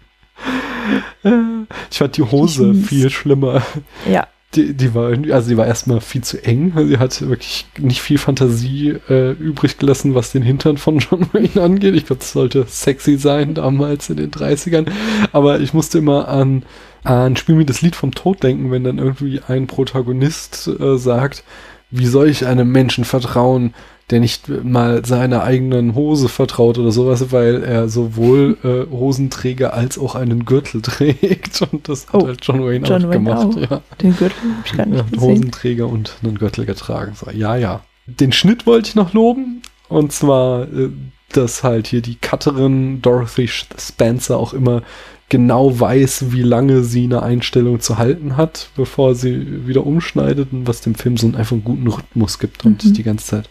Ich fand die Hose viel schlimmer. Ja, Die, die war irgendwie, also die war erstmal viel zu eng. Sie hat wirklich nicht viel Fantasie äh, übrig gelassen, was den Hintern von John Wayne angeht. Ich glaube, das sollte sexy sein damals in den 30ern. Aber ich musste immer an, an Spiel mir das Lied vom Tod denken, wenn dann irgendwie ein Protagonist äh, sagt, wie soll ich einem Menschen vertrauen, der nicht mal seiner eigenen Hose vertraut oder sowas, weil er sowohl äh, Hosenträger als auch einen Gürtel trägt. Und das hat Oh, halt John Wayne John auch Wayne gemacht. auch. Ja. den Gürtel habe ich gar nicht Ja, gesehen. Hosenträger und einen Gürtel getragen. So, ja, ja. Den Schnitt wollte ich noch loben. Und zwar, äh, dass halt hier die Cutterin Dorothy Spencer auch immer genau weiß, wie lange sie eine Einstellung zu halten hat, bevor sie wieder umschneidet und was dem Film so einen einfach einen guten Rhythmus gibt und Mhm. die ganze Zeit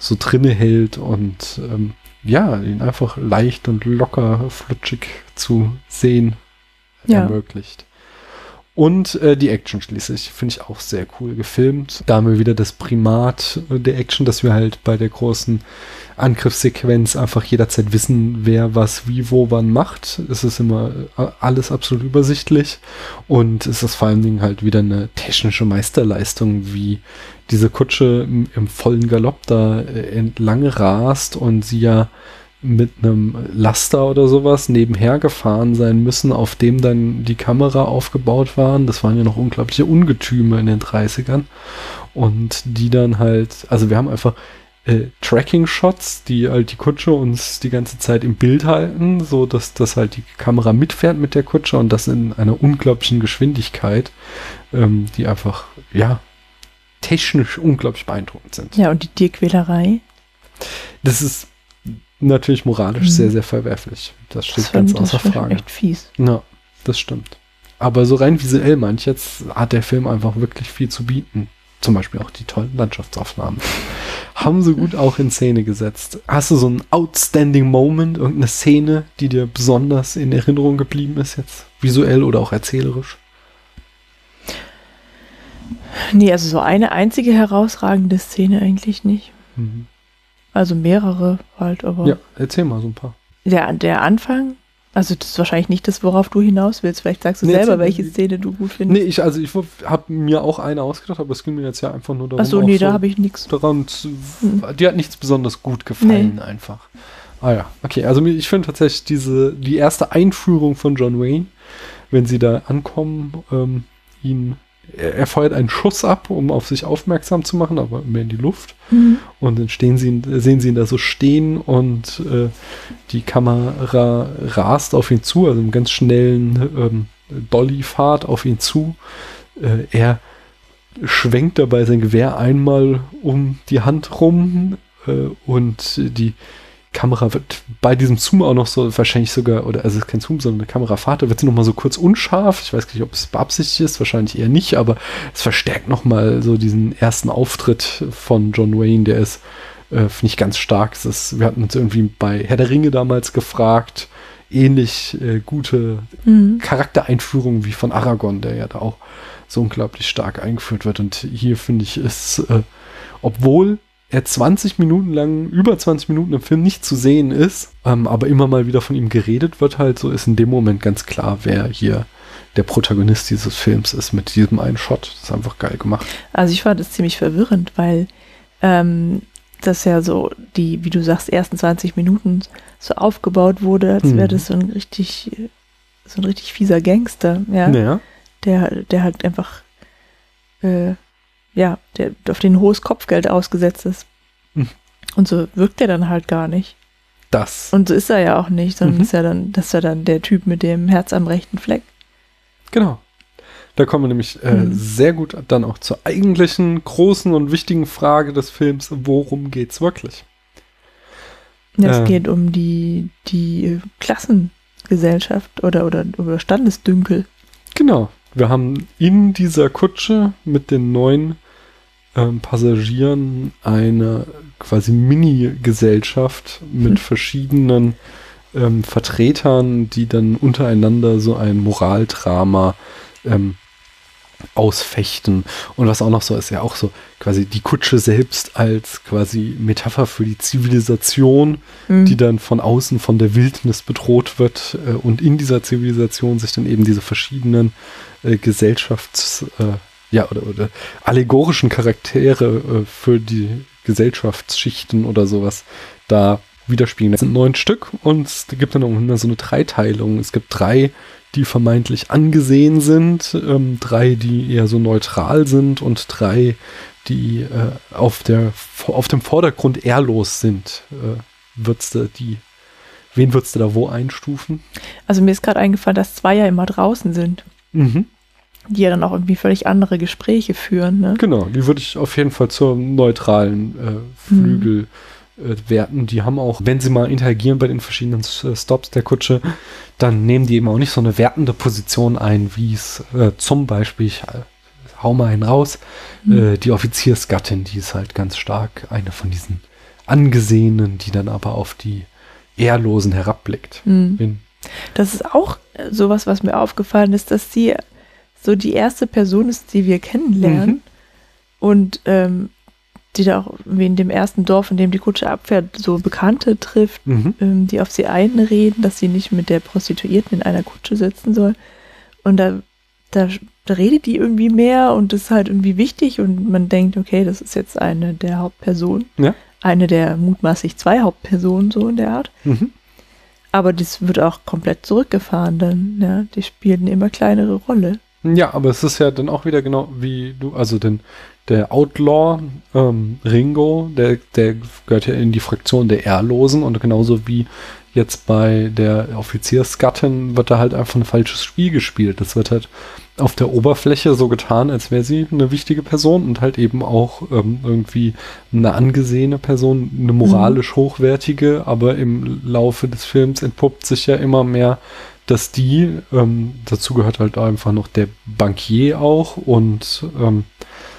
so drinne hält und ähm, ja, ihn einfach leicht und locker, flutschig zu sehen Ja. ermöglicht. Und äh, die Action schließlich finde ich auch sehr cool gefilmt. Da haben wir wieder das Primat äh, der Action, dass wir halt bei der großen Angriffssequenz einfach jederzeit wissen, wer was wie wo wann macht. Es ist immer äh, alles absolut übersichtlich und es ist vor allen Dingen halt wieder eine technische Meisterleistung, wie diese Kutsche im, im vollen Galopp da äh, entlang rast und sie ja mit einem Laster oder sowas nebenher gefahren sein müssen, auf dem dann die Kamera aufgebaut waren. Das waren ja noch unglaubliche Ungetüme in den 30ern. Und die dann halt, also wir haben einfach äh, Tracking-Shots, die halt die Kutsche uns die ganze Zeit im Bild halten, so dass das halt die Kamera mitfährt mit der Kutsche und das in einer unglaublichen Geschwindigkeit, ähm, die einfach, ja, technisch unglaublich beeindruckend sind. Ja, und die Tierquälerei. Das ist natürlich moralisch Mhm. sehr, sehr verwerflich. Das steht Das ganz das außer ich Frage. echt fies. Ja, das stimmt. Aber so rein visuell manch jetzt hat der Film einfach wirklich viel zu bieten. Zum Beispiel auch die tollen Landschaftsaufnahmen. Haben sie gut auch in Szene gesetzt. Hast du so einen outstanding Moment, irgendeine Szene, die dir besonders in Erinnerung geblieben ist jetzt? Visuell oder auch erzählerisch? Nee, also so eine einzige herausragende Szene eigentlich nicht. Mhm. Also mehrere halt, aber Ja, erzähl mal so ein paar. der, der Anfang, also das ist wahrscheinlich nicht das, worauf du hinaus willst. Vielleicht sagst du Nee, selber, welche Szene du gut findest. Nee, ich, also ich habe mir auch eine ausgedacht, aber es ging mir jetzt ja einfach nur darum. Achso, nee, so da habe ich nichts. daran zu, Mhm. die hat nichts besonders gut gefallen einfach. Ah ja, okay, also ich finde tatsächlich diese, die erste Einführung von John Wayne, wenn sie da ankommen, ähm, ihn, er, er feuert einen Schuss ab, um auf sich aufmerksam zu machen, aber mehr in die Luft. Mhm. Und dann stehen sie, sehen sie ihn da so stehen und äh, die Kamera rast auf ihn zu, also im ganz schnellen ähm, Dolly-Fahrt auf ihn zu. Äh, er schwenkt dabei sein Gewehr einmal um die Hand rum äh, und die Kamera wird bei diesem Zoom auch noch so wahrscheinlich sogar, oder also es ist kein Zoom, sondern eine Kamerafahrt, da wird sie nochmal so kurz unscharf. Ich weiß gar nicht, ob es beabsichtigt ist, wahrscheinlich eher nicht, aber es verstärkt nochmal so diesen ersten Auftritt von John Wayne, der ist Äh, Finde ich ganz stark. Es ist, wir hatten uns irgendwie bei Herr der Ringe damals gefragt, ähnlich äh, gute Mhm. Charaktereinführung wie von Aragorn, der ja da auch so unglaublich stark eingeführt wird. Und hier finde ich ist, äh, obwohl er 20 Minuten lang, über 20 Minuten im Film nicht zu sehen ist, ähm, aber immer mal wieder von ihm geredet wird halt, so ist in dem Moment ganz klar, wer hier der Protagonist dieses Films ist mit diesem einen Shot. Das ist einfach geil gemacht. Also ich fand das ziemlich verwirrend, weil ähm, das ja so die, wie du sagst, ersten 20 Minuten so aufgebaut wurde, als wäre Mhm. das so ein richtig, so ein richtig fieser Gangster, ja, Naja. der, der halt einfach, äh, ja, der auf den hohes Kopfgeld ausgesetzt ist. Mhm. Und so wirkt er dann halt gar nicht. Das. Und so ist er ja auch nicht, sondern Mhm. ist ja dann, das ist ja dann der Typ mit dem Herz am rechten Fleck. Genau. Da kommen wir nämlich äh, Mhm. sehr gut dann auch zur eigentlichen großen und wichtigen Frage des Films, worum geht's wirklich? Es Ähm. geht um die, die Klassengesellschaft oder, oder, oder Standesdünkel. Genau. Wir haben in dieser Kutsche mit den neun ähm, Passagieren eine quasi Mini-Gesellschaft mit Hm. verschiedenen ähm, Vertretern, die dann untereinander so ein Moraldrama ähm, ausfechten. Und was auch noch so ist, ja auch so quasi die Kutsche selbst als quasi Metapher für die Zivilisation, Mhm. die dann von außen von der Wildnis bedroht wird äh, und in dieser Zivilisation sich dann eben diese verschiedenen äh, Gesellschafts- äh, ja, oder, oder allegorischen Charaktere äh, für die Gesellschaftsschichten oder sowas da widerspiegeln. Das sind neun Stück und es gibt dann auch immer so eine Dreiteilung. Es gibt drei, die vermeintlich angesehen sind, ähm, drei, die eher so neutral sind und drei, die äh, auf, der, auf dem Vordergrund ehrlos sind. Äh, würdest du die, wen würdest du da wo einstufen? Also mir ist gerade eingefallen, dass zwei ja immer draußen sind, Mhm. die ja dann auch irgendwie völlig andere Gespräche führen. Ne? Genau, die würde ich auf jeden Fall zur neutralen äh, Flügel äh, werten. Die haben auch, wenn sie mal interagieren bei den verschiedenen äh, Stops der Kutsche, dann nehmen die eben auch nicht so eine wertende Position ein, wie es äh, zum Beispiel, ich äh, hau mal einen raus, äh, die Offiziersgattin, die ist halt ganz stark eine von diesen Angesehenen, die dann aber auf die Ehrlosen herabblickt. Mhm. Das ist auch äh, sowas, was mir aufgefallen ist, dass sie so die erste Person ist, die wir kennenlernen Mhm. und ähm, die da auch wie in dem ersten Dorf, in dem die Kutsche abfährt, so Bekannte trifft, Mhm. ähm, die auf sie einreden, dass sie nicht mit der Prostituierten in einer Kutsche sitzen soll. Und da, da, da redet die irgendwie mehr und das ist halt irgendwie wichtig und man denkt, okay, das ist jetzt eine der Hauptpersonen. Ja. Eine der mutmaßlich zwei Hauptpersonen, so in der Art. Mhm. Aber das wird auch komplett zurückgefahren dann, ja. Die spielen eine immer kleinere Rolle. Ja, aber es ist ja dann auch wieder genau wie du, also den, der Outlaw ähm, Ringo, der, der gehört ja in die Fraktion der Ehrlosen und genauso wie jetzt bei der Offiziersgattin wird da halt einfach ein falsches Spiel gespielt. Das wird halt auf der Oberfläche so getan, als wäre sie eine wichtige Person und halt eben auch ähm, irgendwie eine angesehene Person, eine moralisch hochwertige, aber im Laufe des Films entpuppt sich ja immer mehr, dass die, ähm, dazu gehört halt einfach noch der Bankier auch und ähm,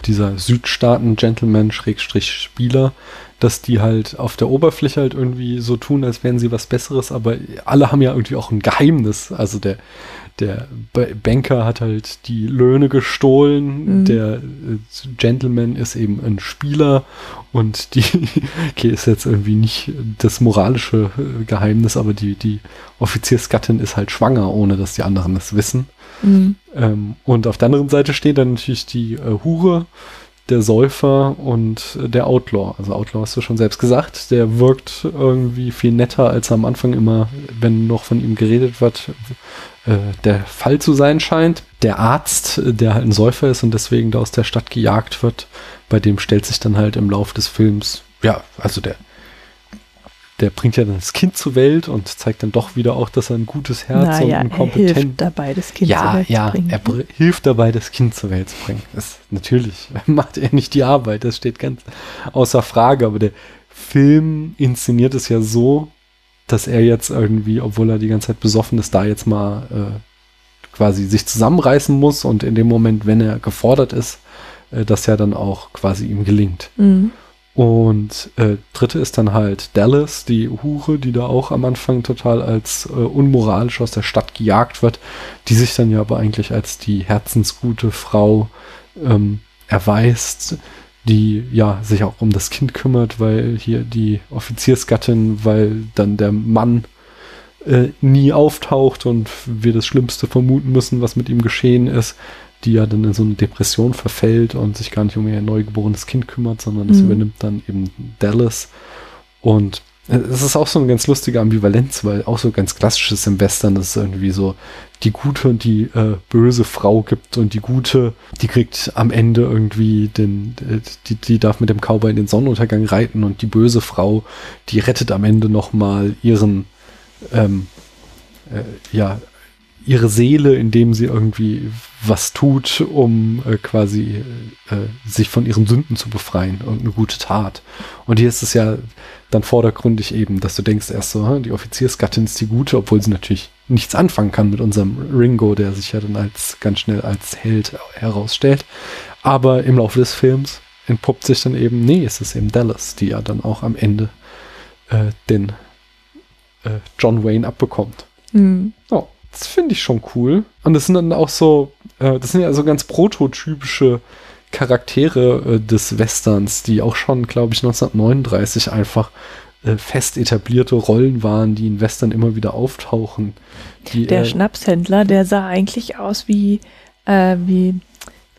dieser Südstaaten-Gentleman-Spieler, dass die halt auf der Oberfläche halt irgendwie so tun, als wären sie was Besseres, aber alle haben ja irgendwie auch ein Geheimnis. Also der, der Banker hat halt die Löhne gestohlen, Mhm. der äh, Gentleman ist eben ein Spieler und die, okay, ist jetzt irgendwie nicht das moralische äh, Geheimnis, aber die, die Offiziersgattin ist halt schwanger, ohne dass die anderen das wissen. Mhm. Ähm, und auf der anderen Seite steht dann natürlich die äh, Hure, der Säufer und äh, der Outlaw. Also Outlaw hast du schon selbst gesagt, der wirkt irgendwie viel netter, als am Anfang immer, wenn noch von ihm geredet wird, äh, der Fall zu sein scheint. Der Arzt, der halt ein Säufer ist und deswegen da aus der Stadt gejagt wird, bei dem stellt sich dann halt im Lauf des Films, ja, also der der bringt ja dann das Kind zur Welt und zeigt dann doch wieder auch, dass er ein gutes Herz Naja, und ein er kompetent hilft dabei, das Kind zur ja, Welt ja, zu bringen. er br- hilft dabei, das Kind zur Welt zu bringen. Das, natürlich macht er nicht die Arbeit, das steht ganz außer Frage, aber der Film inszeniert es ja so, dass er jetzt irgendwie, obwohl er die ganze Zeit besoffen ist, da jetzt mal äh, quasi sich zusammenreißen muss und in dem Moment, wenn er gefordert ist, äh, das ja dann auch quasi ihm gelingt. Mhm. Und äh, dritte ist dann halt Dallas, die Hure, die da auch am Anfang total als äh, unmoralisch aus der Stadt gejagt wird, die sich dann ja aber eigentlich als die herzensgute Frau ähm, erweist, die ja sich auch um das Kind kümmert, weil hier die Offiziersgattin, weil dann der Mann äh, nie auftaucht und wir das Schlimmste vermuten müssen, was mit ihm geschehen ist, die ja dann in so eine Depression verfällt und sich gar nicht um ihr neugeborenes Kind kümmert, sondern das Mhm. übernimmt dann eben Dallas. Und äh, es ist auch so eine ganz lustige Ambivalenz, weil auch so ganz klassisches im Western, dass es irgendwie so die gute und die äh, böse Frau gibt und die gute, die kriegt am Ende irgendwie den, äh, die, die darf mit dem Cowboy in den Sonnenuntergang reiten und die böse Frau, die rettet am Ende nochmal ihren, ähm, äh, ja, ihre Seele, indem sie irgendwie was tut, um äh, quasi äh, sich von ihren Sünden zu befreien und eine gute Tat. Und hier ist es ja dann vordergründig eben, dass du denkst erst so, die Offiziersgattin ist die gute, obwohl sie natürlich nichts anfangen kann mit unserem Ringo, der sich ja dann als ganz schnell als Held herausstellt. Aber im Laufe des Films entpuppt sich dann eben, nee, es ist eben Dallas, die ja dann auch am Ende äh, den äh, John Wayne abbekommt. Hm. Oh, das finde ich schon cool. Und das sind dann auch so, äh, das sind ja so ganz prototypische Charaktere äh, des Westerns, die auch schon, glaube ich, 1939 einfach äh, fest etablierte Rollen waren, die in Western immer wieder auftauchen. Die, Der äh, Schnapshändler, der sah eigentlich aus wie, äh, wie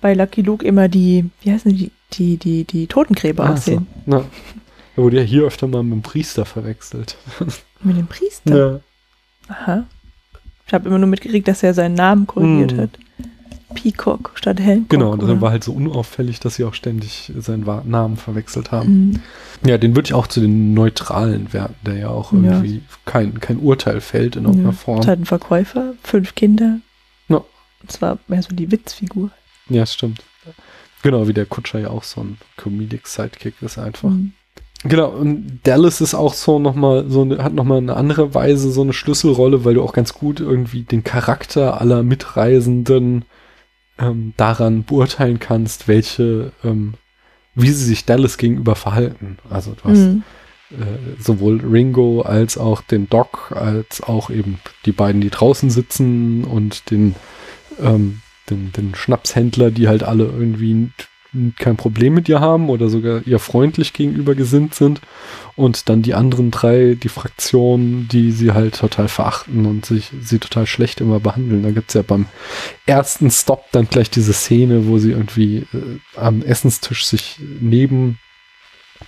bei Lucky Luke immer die, wie heißen die, die, die, die Totengräber ah, aussehen. So, ja. Er wurde ja hier öfter mal mit dem Priester verwechselt. Mit dem Priester. Aha. Ich habe immer nur mitgekriegt, dass er seinen Namen korrigiert Hm. hat. Peacock statt Hancock. Genau, und dann war halt so unauffällig, dass sie auch ständig seinen Namen verwechselt haben. Hm. Ja, den würde ich auch zu den neutralen werten, der ja auch Ja. irgendwie kein, kein Urteil fällt in irgendeiner Ja. Form. Es hat einen Verkäufer, fünf Kinder. Ja. Und zwar mehr so die Witzfigur. Ja, stimmt. Genau, wie der Kutscher ja auch so ein Comedic Sidekick ist einfach. Hm. Genau, und Dallas ist auch so nochmal, so eine, hat nochmal eine andere Weise so eine Schlüsselrolle, weil du auch ganz gut irgendwie den Charakter aller Mitreisenden ähm, daran beurteilen kannst, welche, ähm, wie sie sich Dallas gegenüber verhalten. Also du hast Hm. äh, sowohl Ringo als auch den Doc, als auch eben die beiden, die draußen sitzen und den, ähm, den, den Schnapshändler, die halt alle irgendwie kein Problem mit ihr haben oder sogar ihr freundlich gegenüber gesinnt sind. Und dann die anderen drei, die Fraktionen, die sie halt total verachten und sich sie total schlecht immer behandeln. Da gibt's ja beim ersten Stop dann gleich diese Szene, wo sie irgendwie äh, am Essenstisch sich neben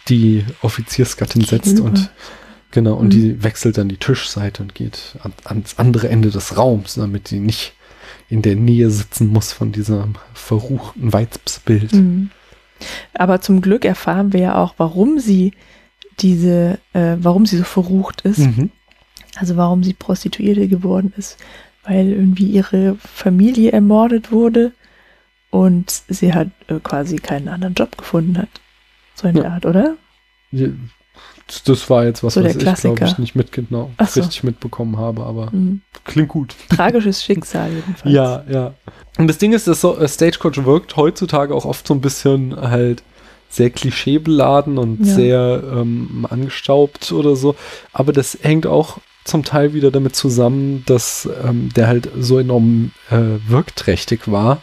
die Offiziersgattin setzt und genau, und Mhm. die wechselt dann die Tischseite und geht an, ans andere Ende des Raums, damit sie nicht in der Nähe sitzen muss von diesem verruchten Weibsbild. Hm. Aber zum Glück erfahren wir ja auch, warum sie diese, äh, warum sie so verrucht ist. Mhm. Also warum sie Prostituierte geworden ist. Weil irgendwie ihre Familie ermordet wurde und sie hat äh, quasi keinen anderen Job gefunden hat. So in Ja. der Art, oder? Das war jetzt was, So was ich, glaube ich, nicht mit, genau, so. richtig mitbekommen habe, aber Hm. klingt gut. Tragisches Schicksal jedenfalls. Ja, ja. Und das Ding ist, dass so, äh, Stagecoach wirkt heutzutage auch oft so ein bisschen halt sehr klischeebeladen und Ja. sehr ähm, angestaubt oder so. Aber das hängt auch zum Teil wieder damit zusammen, dass ähm, der halt so enorm äh, wirkträchtig war,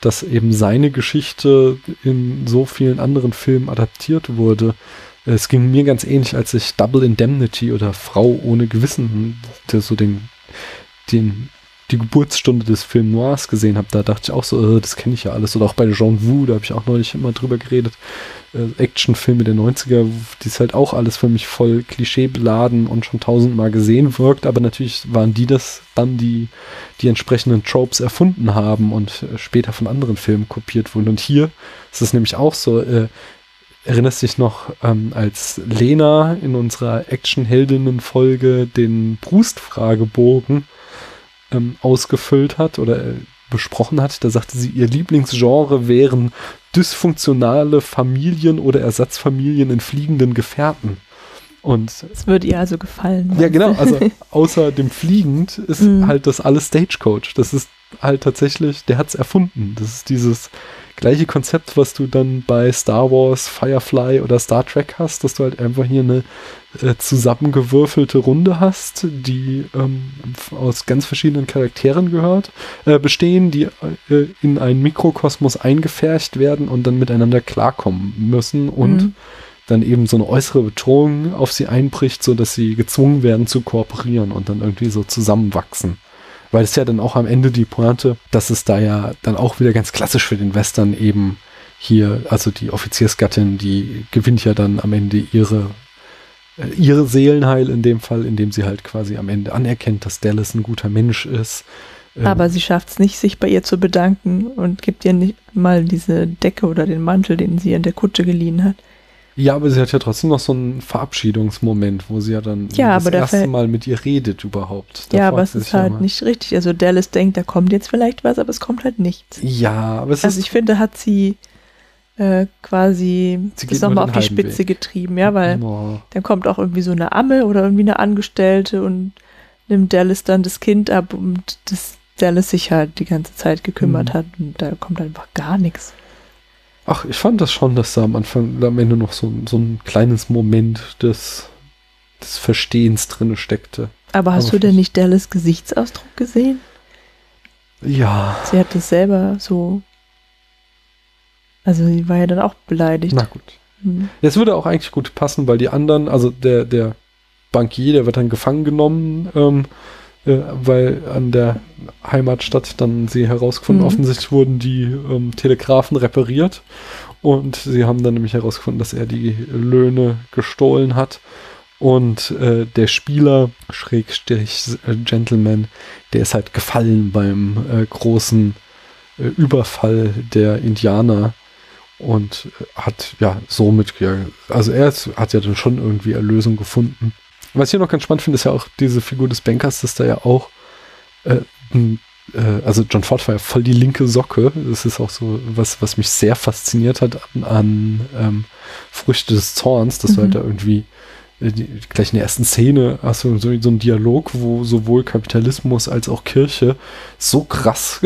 dass eben seine Geschichte in so vielen anderen Filmen adaptiert wurde. Es ging mir ganz ähnlich, als ich Double Indemnity oder Frau ohne Gewissen, so den, den, die Geburtsstunde des Film Noirs gesehen habe. Da dachte ich auch so, äh, das kenne ich ja alles. Oder auch bei Jean Wu, da habe ich auch neulich immer drüber geredet. Äh, Actionfilme der 90er, die ist halt auch alles für mich voll klischeebeladen und schon tausendmal gesehen wirkt. Aber natürlich waren die das dann, die die entsprechenden Tropes erfunden haben und äh, später von anderen Filmen kopiert wurden. Und hier ist es nämlich auch so, äh, erinnerst dich noch, ähm, als Lena in unserer Action-Heldinnen-Folge den Brust-Fragebogen ähm, ausgefüllt hat oder äh, besprochen hat, da sagte sie, ihr Lieblingsgenre wären dysfunktionale Familien oder Ersatzfamilien in fliegenden Gefährten. Und Es würde ihr also gefallen. ja, genau, also außer dem Fliegend ist Mhm. halt das alles Stagecoach. Das ist halt tatsächlich, der hat es erfunden. Das ist dieses gleiche Konzept, was du dann bei Star Wars, Firefly oder Star Trek hast, dass du halt einfach hier eine äh, zusammengewürfelte Runde hast, die ähm, aus ganz verschiedenen Charakteren gehört, äh, bestehen, die äh, in einen Mikrokosmos eingefärcht werden und dann miteinander klarkommen müssen und mhm. dann eben so eine äußere Bedrohung auf sie einbricht, so dass sie gezwungen werden zu kooperieren und dann irgendwie so zusammenwachsen weil es ja dann auch am Ende die Pointe, dass es da ja dann auch wieder ganz klassisch für den Western eben hier, also die Offiziersgattin, die gewinnt ja dann am Ende ihre äh, ihre Seelenheil in dem Fall, indem sie halt quasi am Ende anerkennt, dass Dallas ein guter Mensch ist. Ähm, Aber sie schafft es nicht, sich bei ihr zu bedanken und gibt ihr nicht mal diese Decke oder den Mantel, den sie in der Kutsche geliehen hat. Ja, aber sie hat ja trotzdem noch so einen Verabschiedungsmoment, wo sie ja dann ja, das erste Mal mit ihr redet überhaupt. Da ja, aber es ist halt ja nicht richtig. Also Dallas denkt, da kommt jetzt vielleicht was, aber es kommt halt nichts. Ja, aber es also ist. Also ich finde, hat sie äh, quasi sie das nochmal auf die Spitze Weg. getrieben, ja, weil oh. dann kommt auch irgendwie so eine Amme oder irgendwie eine Angestellte und nimmt Dallas dann das Kind ab und das Dallas sich halt die ganze Zeit gekümmert mhm. hat und da kommt einfach gar nichts. Ach, ich fand das schon, dass da am Anfang, am Ende noch so, so ein kleines Moment des, des Verstehens drin steckte. Aber hast Aber du denn nicht Dallas Gesichtsausdruck gesehen? Ja. Sie hat das selber so. Also sie war ja dann auch beleidigt. Na gut. Hm. Das würde auch eigentlich gut passen, weil die anderen, also der, der Bankier, der wird dann gefangen genommen. Ähm, äh, weil an der Heimatstadt dann sie herausgefunden, mhm. offensichtlich wurden die ähm, Telegrafen repariert. Und sie haben dann nämlich herausgefunden, dass er die Löhne gestohlen hat. Und äh, der Spieler, Schrägstrich äh, Gentleman, der ist halt gefallen beim äh, großen äh, Überfall der Indianer und äh, hat ja somit, also er hat ja dann schon irgendwie Erlösung gefunden was ich hier noch ganz spannend finde, ist ja auch diese Figur des Bankers, dass da ja auch, äh, äh, also John Ford war ja voll die linke Socke. Das ist auch so was, was mich sehr fasziniert hat an, an ähm, Früchte des Zorns, dass mhm. du halt da irgendwie die, gleich in der ersten Szene hast du so, so einen Dialog, wo sowohl Kapitalismus als auch Kirche so krass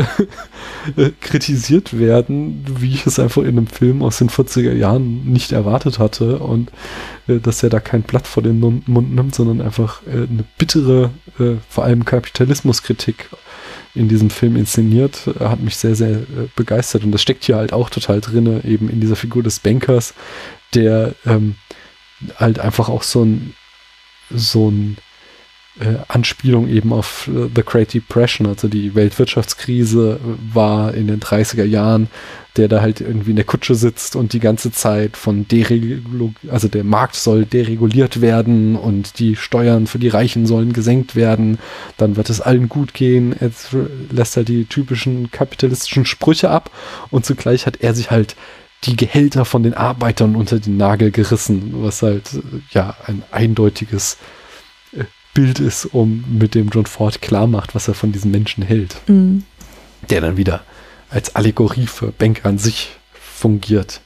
äh, kritisiert werden, wie ich es einfach in einem Film aus den 40er Jahren nicht erwartet hatte und äh, dass er da kein Blatt vor den Mund nimmt, sondern einfach äh, eine bittere, äh, vor allem Kapitalismuskritik in diesem Film inszeniert, äh, hat mich sehr, sehr begeistert. Und das steckt hier halt auch total drin, eben in dieser Figur des Bankers, der ähm, halt einfach auch so ein, so ein äh, Anspielung eben auf äh, The Great Depression, also die Weltwirtschaftskrise war in den 30er Jahren, der da halt irgendwie in der Kutsche sitzt und die ganze Zeit von Deregulierung, also der Markt soll dereguliert werden und die Steuern für die Reichen sollen gesenkt werden, dann wird es allen gut gehen, jetzt lässt er die typischen kapitalistischen Sprüche ab und zugleich hat er sich halt die Gehälter von den Arbeitern unter den Nagel gerissen, was halt ja ein eindeutiges äh, Bild ist, um mit dem John Ford klar macht, was er von diesen Menschen hält. Mhm. Der dann wieder als Allegorie für Bank an sich fungiert.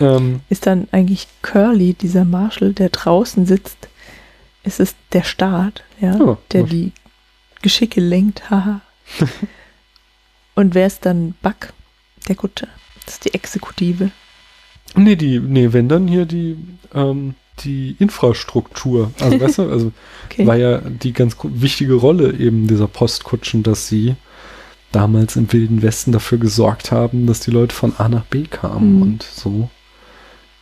Ähm, ist dann eigentlich Curly, dieser Marshall, der draußen sitzt, ist es der Staat, ja, oh, der die Geschicke lenkt, haha. Und wer ist dann Buck, der Kutscher? Das ist die Exekutive. Nee, die, nee, wenn dann hier die, ähm, die Infrastruktur. Also, weißt du, also okay. war ja die ganz wichtige Rolle eben dieser Postkutschen, dass sie damals im Wilden Westen dafür gesorgt haben, dass die Leute von A nach B kamen mhm. und so.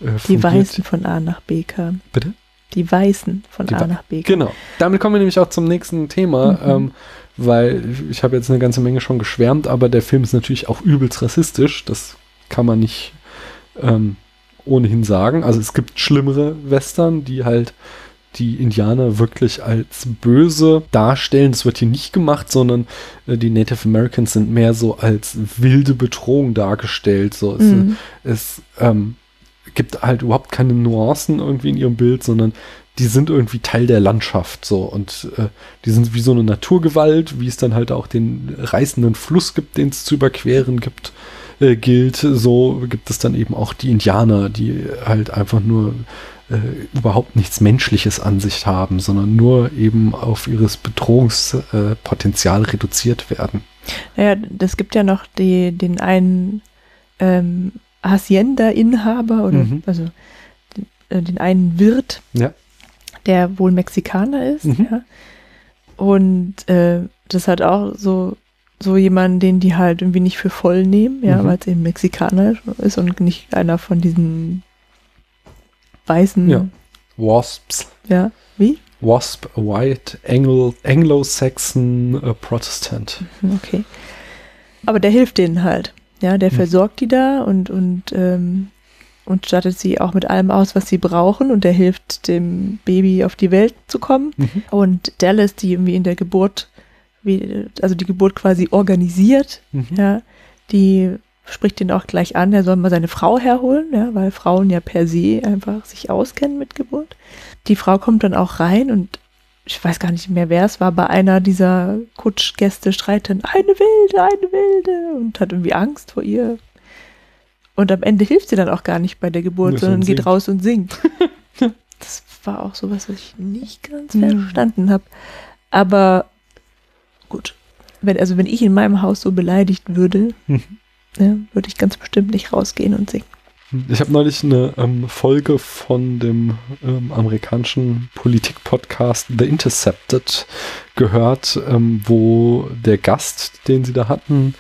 Äh, die Weißen von A nach B kamen. Bitte? Die Weißen von die A nach B kamen. Genau. Damit kommen wir nämlich auch zum nächsten Thema. Mhm. Ähm, weil ich habe jetzt eine ganze Menge schon geschwärmt, aber der Film ist natürlich auch übelst rassistisch. Das kann man nicht ähm, ohnehin sagen. Also es gibt schlimmere Western, die halt die Indianer wirklich als böse darstellen. Das wird hier nicht gemacht, sondern äh, die Native Americans sind mehr so als wilde Bedrohung dargestellt. So, es, mhm. es ähm, gibt halt überhaupt keine Nuancen irgendwie in ihrem Bild, sondern die sind irgendwie Teil der Landschaft so und äh, die sind wie so eine Naturgewalt, wie es dann halt auch den reißenden Fluss gibt, den es zu überqueren gibt äh, gilt, so gibt es dann eben auch die Indianer, die halt einfach nur äh, überhaupt nichts Menschliches an sich haben, sondern nur eben auf ihres Bedrohungspotenzial reduziert werden. Naja, das gibt ja noch die, den einen ähm, Hacienda-Inhaber oder Mhm. also den, äh, den einen Wirt, Ja. der wohl Mexikaner ist, Mhm. ja. Und äh, das hat auch so, so jemanden, den die halt irgendwie nicht für voll nehmen, ja, Mhm. weil es eben Mexikaner ist und nicht einer von diesen weißen, Ja. Wasps. ja. Wie? Wasp, White, Anglo, Anglo-Saxon äh, Protestant. Okay. Aber der hilft denen halt. Ja, der Mhm. versorgt die da und, und, ähm, und stattet sie auch mit allem aus, was sie brauchen. Und der hilft dem Baby auf die Welt zu kommen. Mhm. Und Dallas, die irgendwie in der Geburt, wie, also die Geburt quasi organisiert, Mhm. ja, die spricht ihn auch gleich an, er soll mal seine Frau herholen, ja, weil Frauen ja per se einfach sich auskennen mit Geburt. Die Frau kommt dann auch rein und ich weiß gar nicht mehr, wer es war, bei einer dieser Kutschgäste schreit dann, eine Wilde, eine Wilde und hat irgendwie Angst vor ihr. Und am Ende hilft sie dann auch gar nicht bei der Geburt, so sondern geht Singen. raus und singt. das war auch sowas, was ich nicht ganz Mhm. verstanden habe. Aber gut, wenn, also wenn ich in meinem Haus so beleidigt würde, Mhm. ja, würde ich ganz bestimmt nicht rausgehen und singen. Ich habe neulich eine ähm, Folge von dem ähm, amerikanischen Politik-Podcast The Intercepted gehört, ähm, wo der Gast, den sie da hatten,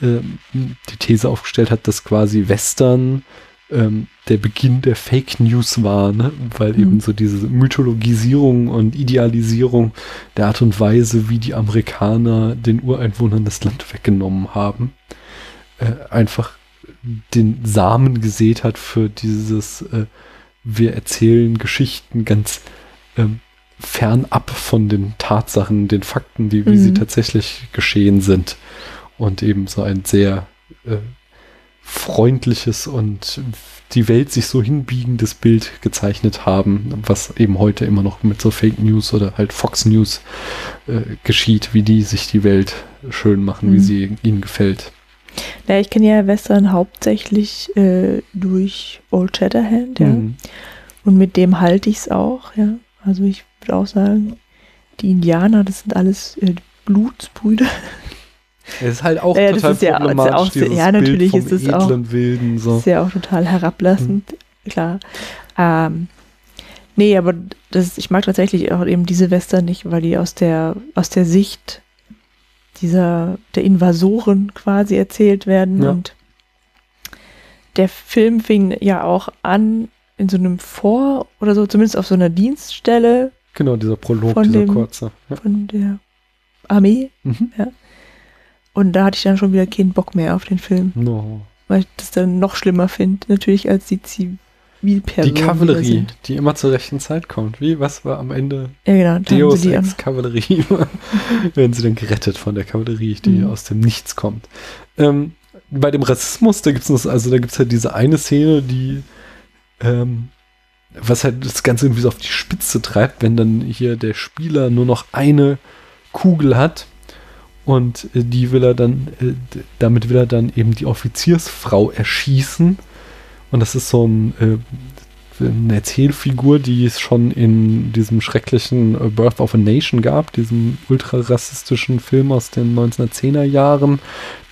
ähm, die These aufgestellt hat, dass quasi Western ähm, der Beginn der Fake News war, ne? weil Mhm. eben so diese Mythologisierung und Idealisierung der Art und Weise, wie die Amerikaner den Ureinwohnern das Land weggenommen haben, äh, einfach den Samen gesät hat für dieses, äh, wir erzählen Geschichten ganz ähm, fernab von den Tatsachen, den Fakten, die, wie sie Mhm. tatsächlich geschehen sind. Und eben so ein sehr äh, freundliches und die Welt sich so hinbiegendes Bild gezeichnet haben, was eben heute immer noch mit so Fake News oder halt Fox News äh, geschieht, wie die sich die Welt schön machen, wie Mhm. sie ihnen gefällt. Ja, ich kenne ja Western hauptsächlich äh, durch Old Shatterhand, ja. Mhm. Und mit dem halte ich es auch, ja. Also ich würde auch sagen, die Indianer, das sind alles äh, Blutsbrüder. Es ist halt auch Ja, total ist ja- ist ja problematisch, auch dieses ja, natürlich Bild vom ist es auch- Wilden. Das So. ist ja auch total herablassend, klar. Ähm, nee, aber das, ich mag tatsächlich auch eben diese Western nicht, weil die aus der, aus der Sicht dieser, der Invasoren quasi erzählt werden. Ja. Und der Film fing ja auch an in so einem Vor- oder so, zumindest auf so einer Dienststelle Genau, dieser Prolog, dieser dem- kurze. Ja. von der Armee. Mhm. Und da hatte ich dann schon wieder keinen Bock mehr auf den Film, No. weil ich das dann noch schlimmer finde, natürlich als die Zivilpersonen. Die Kavallerie, sind. die immer zur rechten Zeit kommt. Wie, was war am Ende Ja, genau. Deus die. Ex Kavallerie? Werden sie dann gerettet von der Kavallerie, die Mhm. aus dem Nichts kommt. Ähm, bei dem Rassismus, da gibt es also da gibt's halt diese eine Szene, die ähm, was halt das Ganze irgendwie so auf die Spitze treibt, wenn dann hier der Spieler nur noch eine Kugel hat und äh, die will er dann, äh, damit will er dann eben die Offiziersfrau erschießen. Und das ist so ein, äh, eine Erzählfigur, die es schon in diesem schrecklichen Birth of a Nation gab, diesem ultrarassistischen Film aus den 1910er Jahren,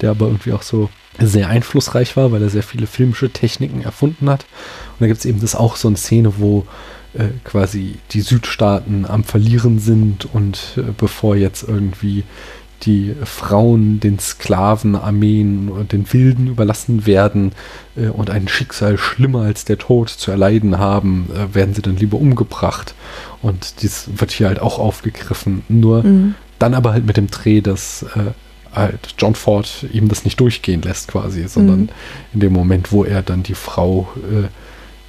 der aber irgendwie auch so sehr einflussreich war, weil er sehr viele filmische Techniken erfunden hat. Und da gibt es eben das auch so eine Szene, wo äh, quasi die Südstaaten am Verlieren sind und äh, bevor jetzt irgendwie die Frauen den Sklavenarmeen und den Wilden überlassen werden äh, und ein Schicksal schlimmer als der Tod zu erleiden haben, äh, werden sie dann lieber umgebracht. Und dies wird hier halt auch aufgegriffen. Nur Mhm. dann aber halt mit dem Dreh, dass äh, halt John Ford ihm das nicht durchgehen lässt quasi, sondern Mhm. in dem Moment, wo er dann die Frau äh,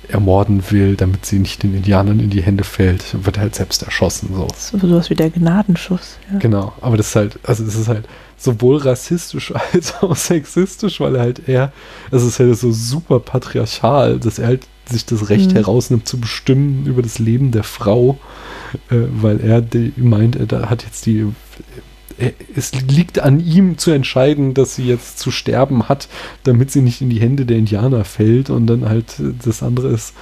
ermorden will, damit sie nicht den Indianern in die Hände fällt, wird er halt selbst erschossen. So. So, sowas wie der Gnadenschuss. Ja. Genau, aber das ist halt, also das ist halt sowohl rassistisch als auch sexistisch, weil er halt eher, also es ist halt so super patriarchal, dass er halt sich das Recht Mhm. herausnimmt zu bestimmen über das Leben der Frau, äh, weil er die, meint, er hat jetzt die, es liegt an ihm zu entscheiden, dass sie jetzt zu sterben hat, damit sie nicht in die Hände der Indianer fällt und dann halt äh, das andere ist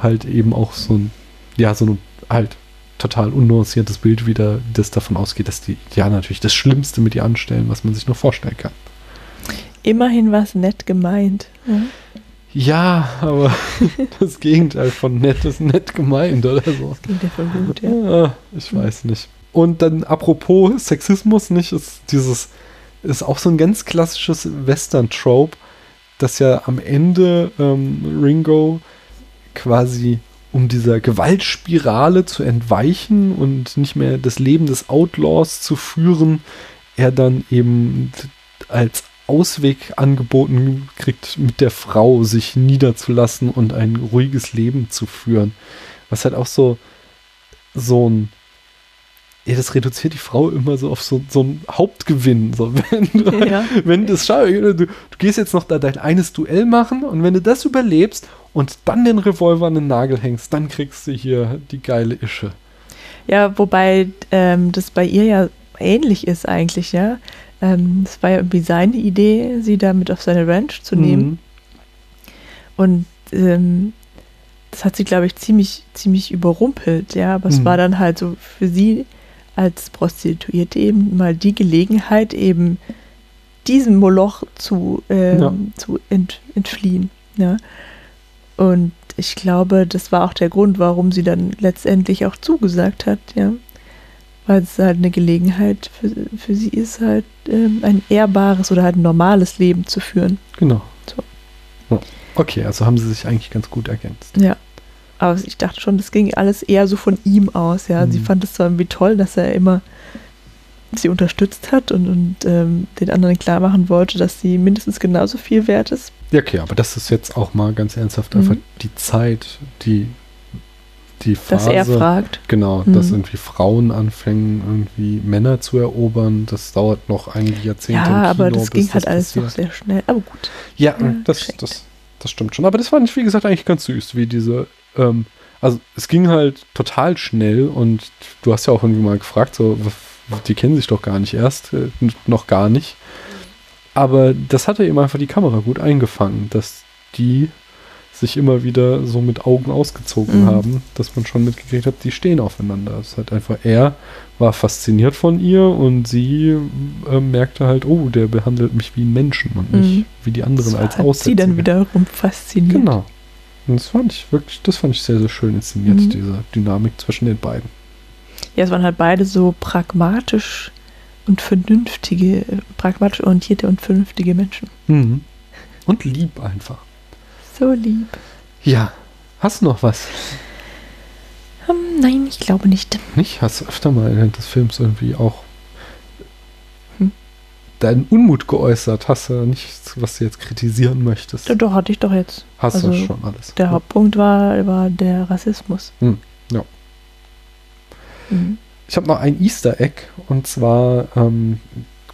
halt eben auch so ein, ja, so ein halt total unnuanciertes Bild wieder, das davon ausgeht, dass die ja natürlich das Schlimmste mit ihr anstellen, was man sich nur vorstellen kann. Immerhin war es nett gemeint. Ja? Ja, aber das Gegenteil von nett ist nett gemeint oder so. Das klingt ja voll gut, ja. Ja, ich weiß nicht. Und dann apropos Sexismus, nicht, ist dieses, ist auch so ein ganz klassisches Western-Trope, dass ja am Ende ähm, Ringo quasi um dieser Gewaltspirale zu entweichen und nicht mehr das Leben des Outlaws zu führen, er dann eben als Ausweg angeboten kriegt, mit der Frau sich niederzulassen und ein ruhiges Leben zu führen. Was halt auch so, so ein, ja, das reduziert die Frau immer so auf so, so einen Hauptgewinn. So, wenn du, Ja. wenn das schaffst, du, du gehst jetzt noch da dein eines Duell machen und wenn du das überlebst und dann den Revolver an den Nagel hängst, dann kriegst du hier die geile Ische. Ja, wobei ähm, das bei ihr ja ähnlich ist eigentlich, ja. Ähm, Es war ja irgendwie seine Idee, sie da mit auf seine Ranch zu nehmen. Mhm. Und ähm, das hat sie, glaube ich, ziemlich, ziemlich überrumpelt, ja. Aber es Mhm. war dann halt so für sie als Prostituierte eben mal die Gelegenheit, eben diesem Moloch zu, ähm, Ja. zu ent, entfliehen. Ja. Und ich glaube, das war auch der Grund, warum sie dann letztendlich auch zugesagt hat, ja. Weil es halt eine Gelegenheit für, für sie ist, halt ähm, ein ehrbares oder halt ein normales Leben zu führen. Genau. So. Okay, also haben sie sich eigentlich ganz gut ergänzt. Ja. Aber ich dachte schon, das ging alles eher so von ihm aus, ja. Sie Mhm. fand es zwar irgendwie toll, dass er immer sie unterstützt hat und, und ähm, den anderen klar machen wollte, dass sie mindestens genauso viel wert ist. Ja, okay, aber das ist jetzt auch mal ganz ernsthaft Mhm. einfach die Zeit, die die Dass Phase. er fragt. Genau, Mhm. dass irgendwie Frauen anfangen, irgendwie Männer zu erobern. Das dauert noch einige Jahrzehnte. Ja, aber Kino, das ging halt alles doch passiert. sehr schnell. Aber gut. Ja, Ja, das, das, das stimmt schon. Aber das fand ich, wie gesagt, eigentlich ganz süß, wie diese, ähm, also es ging halt total schnell und du hast ja auch irgendwie mal gefragt, so, die kennen sich doch gar nicht erst, äh, noch gar nicht. Aber das hatte eben einfach die Kamera gut eingefangen, dass die sich immer wieder so mit Augen ausgezogen Mhm. haben, dass man schon mitgekriegt hat, die stehen aufeinander. Es ist halt einfach, er war fasziniert von ihr und sie äh, merkte halt, oh, der behandelt mich wie einen Menschen und nicht Mhm. wie die anderen als hat sie Aussätzige. dann wiederum fasziniert. Genau. Und das fand ich wirklich, das fand ich sehr, sehr schön inszeniert, Mhm. diese Dynamik zwischen den beiden. Ja, es waren halt beide so pragmatisch und vernünftige, pragmatisch orientierte und vernünftige Menschen. Mhm. Und lieb einfach. So lieb. Ja. Hast du noch was? Hm, nein, ich glaube nicht. Nicht? Hast du öfter mal während des Films irgendwie auch. Deinen Unmut geäußert? Hast du nichts, was du jetzt kritisieren möchtest? Doch, doch, hatte ich doch jetzt. Hast also, du schon alles. Der Hauptpunkt war, war der Rassismus. Hm, ja. Mhm. Ich habe noch ein Easter Egg und zwar ähm,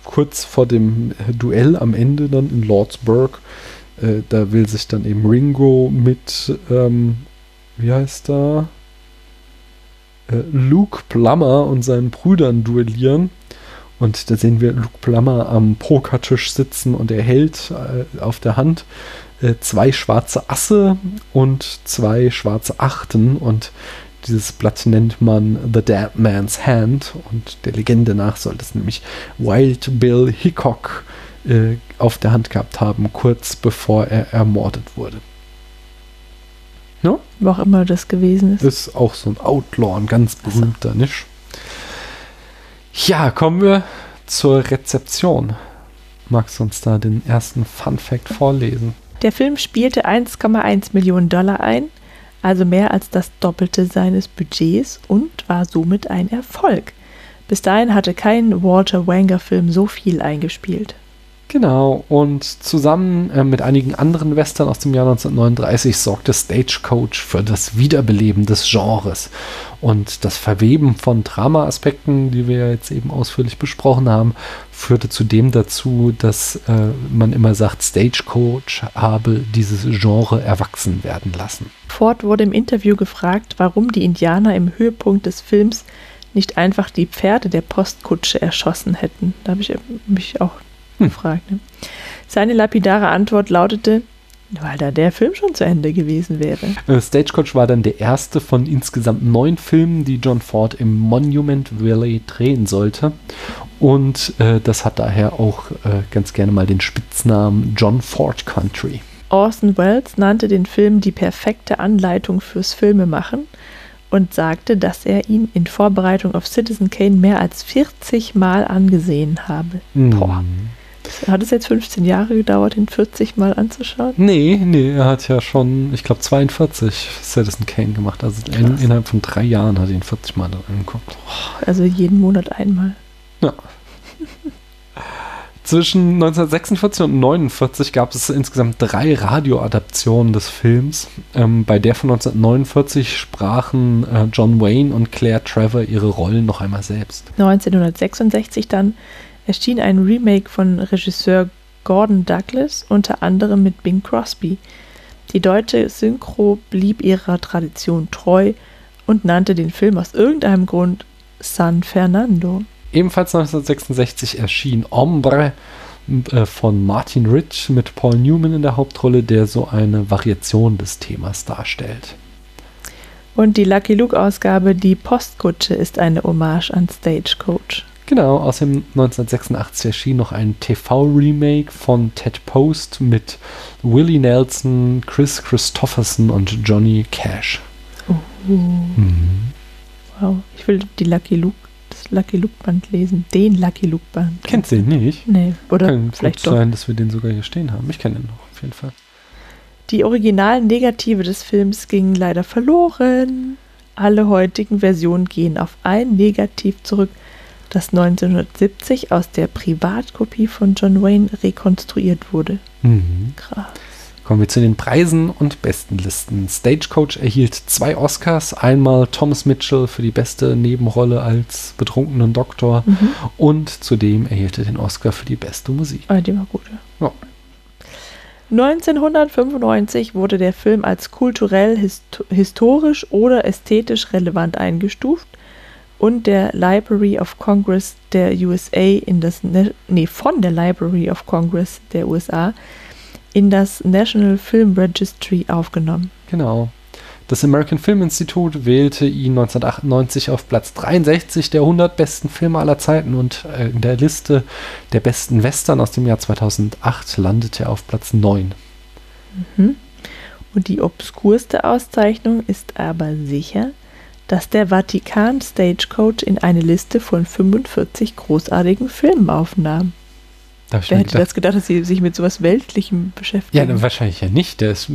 kurz vor dem Duell am Ende dann in Lordsburg. Äh, da will sich dann eben Ringo mit, ähm, wie heißt er? Äh, Luke Plummer und seinen Brüdern duellieren. Und da sehen wir Luke Plummer am Pokertisch sitzen und er hält äh, auf der Hand äh, zwei schwarze Asse und zwei schwarze Achten und dieses Blatt nennt man The Dead Man's Hand und der Legende nach soll das nämlich Wild Bill Hickok äh, auf der Hand gehabt haben, kurz bevor er ermordet wurde. Wo auch immer das gewesen ist. Ist auch so ein Outlaw, ein ganz berühmter, nicht? Ja, kommen wir zur Rezeption. Magst du uns da den ersten Fun Fact vorlesen? Der Film spielte 1,1 Millionen Dollar ein, also mehr als das Doppelte seines Budgets und war somit ein Erfolg. Bis dahin hatte kein Walter Wanger-Film so viel eingespielt. Genau, und zusammen äh, mit einigen anderen Western aus dem Jahr 1939 sorgte Stagecoach für das Wiederbeleben des Genres und das Verweben von Drama-Aspekten, die wir jetzt eben ausführlich besprochen haben, führte zudem dazu, dass äh, man immer sagt, Stagecoach habe dieses Genre erwachsen werden lassen. Ford wurde im Interview gefragt, warum die Indianer im Höhepunkt des Films nicht einfach die Pferde der Postkutsche erschossen hätten. Da habe ich mich auch Hm. gefragt. Ne? Seine lapidare Antwort lautete, Weil da der Film schon zu Ende gewesen wäre. Äh, Stagecoach war dann der erste von insgesamt neun Filmen, die John Ford im Monument Valley drehen sollte. Und äh, das hat daher auch äh, ganz gerne mal den Spitznamen John Ford Country. Orson Welles nannte den Film die perfekte Anleitung fürs Filmemachen und sagte, dass er ihn in Vorbereitung auf Citizen Kane mehr als 40 Mal angesehen habe. Boah. Hat es jetzt 15 Jahre gedauert, ihn 40 Mal anzuschauen? Nee, nee, er hat ja schon, ich glaube, 42 Citizen Kane gemacht. Also in, innerhalb von drei Jahren hat er ihn 40 Mal angeguckt. Also jeden Monat einmal. Ja. Zwischen 1946 und 1949 gab es insgesamt drei Radioadaptionen des Films. Ähm, bei der von 1949 sprachen äh, John Wayne und Claire Trevor ihre Rollen noch einmal selbst. 1966 dann erschien ein Remake von Regisseur Gordon Douglas, unter anderem mit Bing Crosby. Die deutsche Synchro blieb ihrer Tradition treu und nannte den Film aus irgendeinem Grund San Fernando. Ebenfalls 1966 erschien Ombre äh, von Martin Rich mit Paul Newman in der Hauptrolle, der so eine Variation des Themas darstellt. Und die Lucky Luke-Ausgabe Die Postkutsche ist eine Hommage an Stagecoach. Genau, außerdem 1986 erschien noch ein TV-Remake von Ted Post mit Willie Nelson, Chris Christopherson und Johnny Cash. Mhm. Wow, ich will die Lucky Luke, das Lucky Luke Band lesen. Den Lucky Luke Band. Kennst du den nicht? Nee, oder Kann vielleicht doch. sein, dass wir den sogar hier stehen haben. Ich kenne den noch, auf jeden Fall. Die originalen Negative des Films gingen leider verloren. Alle heutigen Versionen gehen auf ein Negativ zurück, das 1970 aus der Privatkopie von John Wayne rekonstruiert wurde. Mhm. Krass. Kommen wir zu den Preisen und Bestenlisten. Stagecoach erhielt zwei Oscars. Einmal Thomas Mitchell für die beste Nebenrolle als betrunkenen Doktor Mhm. und zudem erhielt er den Oscar für die beste Musik. Ah, die war gut. Ja. Ja. 1995 wurde der Film als kulturell, hist historisch oder ästhetisch relevant eingestuft und der Library of Congress der USA in das ne nee, von der Library of Congress der USA in das National Film Registry aufgenommen. Genau. Das American Film Institute wählte ihn 1998 auf Platz 63 der 100 besten Filme aller Zeiten und äh, in der Liste der besten Western aus dem Jahr 2008 landete er auf Platz 9. Mhm. Und die obskurste Auszeichnung ist aber sicher, dass der Vatikan Stagecoach in eine Liste von 45 großartigen Filmen aufnahm. Da hab ich Wer hätte das gedacht, dass sie sich mit sowas Weltlichem Ja, beschäftigen? dann wahrscheinlich ja nicht. Ist,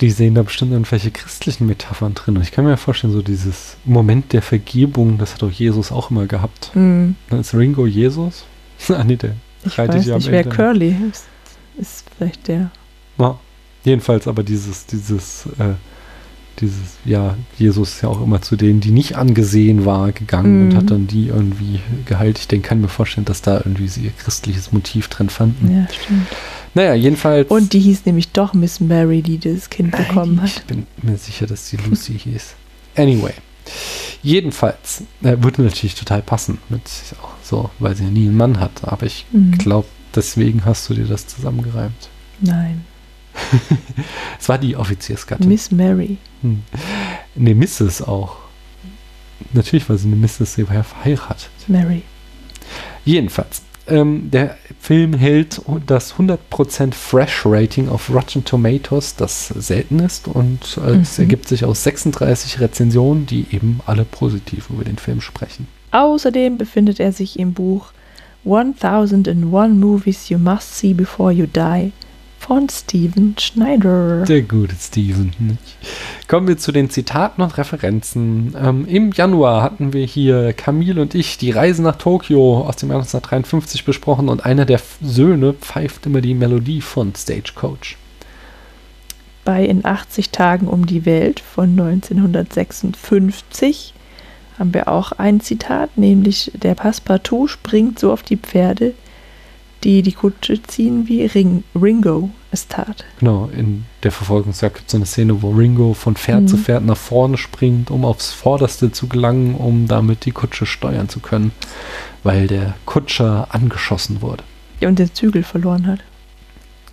die sehen da bestimmt irgendwelche christlichen Metaphern drin. Und ich kann mir vorstellen, so dieses Moment der Vergebung, das hat doch Jesus auch immer gehabt. Hm, Dann ist Ringo Jesus? ah, nee, der ich weiß ja nicht, wer. Curly ist. Ist vielleicht der. Ja. Jedenfalls aber dieses, dieses, äh, dieses, ja, Jesus ist ja auch immer zu denen, die nicht angesehen war, gegangen und Mhm. hat dann die irgendwie geheilt. Ich denke, kann mir vorstellen, dass da irgendwie sie ihr christliches Motiv drin fanden. Ja, stimmt. Naja, jedenfalls. Und die hieß nämlich doch Miss Mary, die das Kind Nein, bekommen Ich hat. bin mir sicher, dass die Lucy hieß. Anyway. Jedenfalls äh, würde natürlich total passen mit auch so, weil sie ja nie einen Mann hat. Aber ich Mhm. glaube, deswegen hast du dir das zusammengereimt. Nein, Es war die Offiziersgattin. Miss Mary. Hm. Ne, Mrs. auch. Natürlich war sie eine Mrs. Sie war verheiratet. Mary. Jedenfalls. Ähm, der Film hält das 100% Fresh-Rating auf Rotten Tomatoes, das selten ist. Und äh, es Mhm. ergibt sich aus 36 Rezensionen, die eben alle positiv über den Film sprechen. Außerdem befindet er sich im Buch 1001 Movies You Must See Before You Die von Steven Schneider. Der gute Steven. Kommen wir zu den Zitaten und Referenzen. Ähm, Im Januar hatten wir hier Camille und ich die Reise nach Tokio aus dem Jahr 1953 besprochen und einer der Söhne pfeift immer die Melodie von Stagecoach. Bei In 80 Tagen um die Welt von 1956 haben wir auch ein Zitat, nämlich der Passepartout springt so auf die Pferde, die die Kutsche ziehen, wie Ring Ringo es tat. Genau, in der Verfolgungsjagd gibt es so eine Szene, wo Ringo von Pferd Mhm. zu Pferd nach vorne springt, um aufs Vorderste zu gelangen, um damit die Kutsche steuern zu können, weil der Kutscher angeschossen wurde. Ja, und den Zügel verloren hat.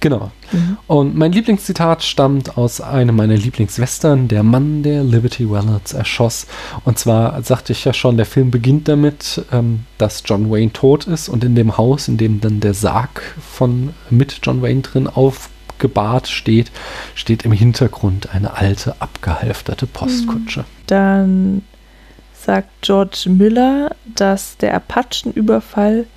Genau. Mhm. Und mein Lieblingszitat stammt aus einem meiner Lieblingswestern, Der Mann, der Liberty Valance erschoss. Und zwar sagte ich ja schon, der Film beginnt damit, ähm, dass John Wayne tot ist und in dem Haus, in dem dann der Sarg von mit John Wayne drin aufgebahrt steht, steht im Hintergrund eine alte, abgehalfterte Postkutsche. Dann sagt George Miller, dass der Apachenüberfall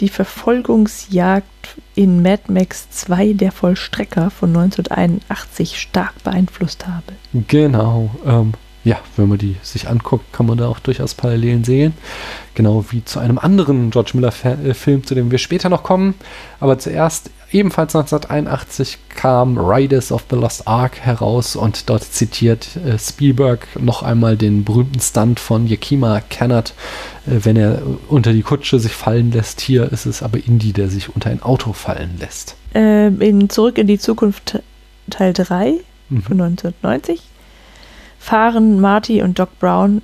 die Verfolgungsjagd in Mad Max 2 der Vollstrecker von 1981 stark beeinflusst habe. Genau. Ähm, ja, wenn man die sich anguckt, kann man da auch durchaus Parallelen sehen. Genau wie zu einem anderen George Miller-Film, zu dem wir später noch kommen. Aber zuerst, ebenfalls 1981, kam Riders of the Lost Ark heraus und dort zitiert äh, Spielberg noch einmal den berühmten Stunt von Yakima Kennard, äh, wenn er unter die Kutsche sich fallen lässt. Hier ist es aber Indy, der sich unter ein Auto fallen lässt. Ähm, in Zurück in die Zukunft Teil 3 Mhm. von 1990 fahren Marty und Doc Brown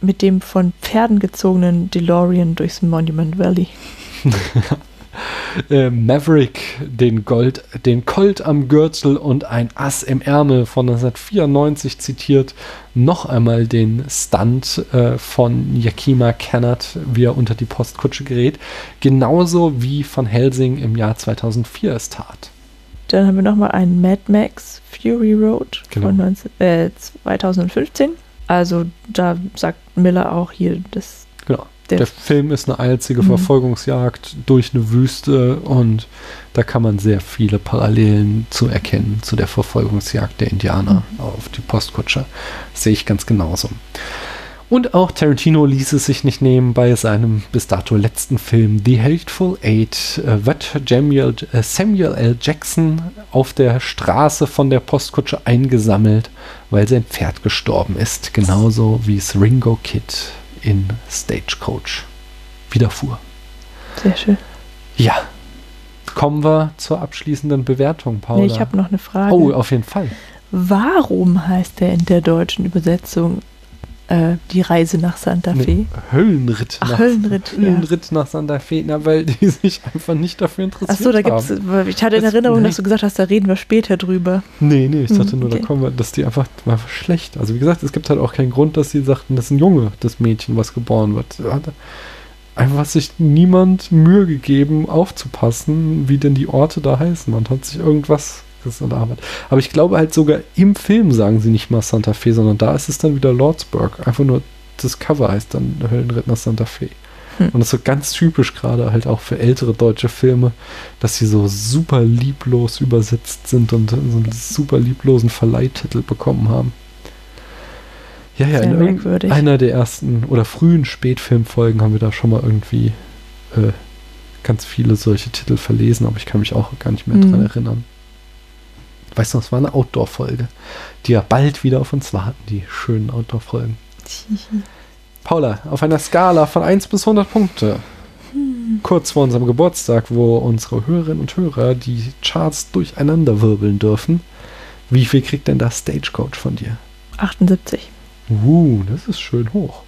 mit dem von Pferden gezogenen DeLorean durchs Monument Valley. äh, Maverick den Gold, den Colt am Gürtel und ein Ass im Ärmel von 1994 zitiert noch einmal den Stunt äh, von Yakima Kennard, wie er unter die Postkutsche gerät, genauso wie von Helsing im Jahr 2004 es tat. Dann haben wir nochmal einen Mad Max Fury Road Genau. von 19, äh, 2015. Also da sagt Miller auch hier, dass Genau. Der- Der, Film ist eine einzige Mhm. Verfolgungsjagd durch eine Wüste und da kann man sehr viele Parallelen zu erkennen zu der Verfolgungsjagd der Indianer auf die Postkutsche. Das sehe ich ganz genauso. Und auch Tarantino ließ es sich nicht nehmen, bei seinem bis dato letzten Film The Hateful Eight äh, wird Samuel, äh, Samuel L. Jackson auf der Straße von der Postkutsche eingesammelt, weil sein Pferd gestorben ist. Genauso wie es Ringo Kid in Stagecoach widerfuhr. sehr schön. Ja, kommen wir zur abschließenden Bewertung, Paula. Nee, ich habe noch eine Frage. oh, auf jeden Fall. Warum heißt der in der deutschen Übersetzung äh, die Reise nach Santa Fe? Nee, Höllenritt. Ach, nach, Höllenritt, ja. Höllenritt nach Santa Fe, na, weil die sich einfach nicht dafür interessiert Achso, da gibt's. haben. Ich hatte in Das- Erinnerung, nee. dass du gesagt hast, da reden wir später drüber. Nee, nee, ich Hm, dachte nur, okay. da kommen wir, dass die einfach, war einfach schlecht. Also wie gesagt, es gibt halt auch keinen Grund, dass sie sagten, das ist ein Junge, das Mädchen, was geboren wird. Da Hat einfach sich niemand Mühe gegeben, aufzupassen, wie denn die Orte da heißen. Man hat sich irgendwas gearbeitet. Aber ich glaube halt sogar im Film sagen sie nicht mal Santa Fe, sondern da ist es dann wieder Lordsburg. Einfach nur das Cover heißt dann Höllenritt nach Santa Fe. Hm. Und das ist so ganz typisch gerade halt auch für ältere deutsche Filme, dass sie so super lieblos übersetzt sind und so einen super lieblosen Verleihtitel bekommen haben. Ja, ja, Sehr in merkwürdig. einer der ersten oder frühen Spätfilmfolgen haben wir da schon mal irgendwie äh, ganz viele solche Titel verlesen, aber ich kann mich auch gar nicht mehr Mhm. dran erinnern. Weißt du, es war eine Outdoor-Folge, die ja bald wieder auf uns warten, die schönen Outdoor-Folgen. Paula, auf einer Skala von 1 bis 100 Punkte, kurz vor unserem Geburtstag, wo unsere Hörerinnen und Hörer die Charts durcheinander wirbeln dürfen, wie viel kriegt denn das Stagecoach von dir? 78. Uh, das ist schön hoch.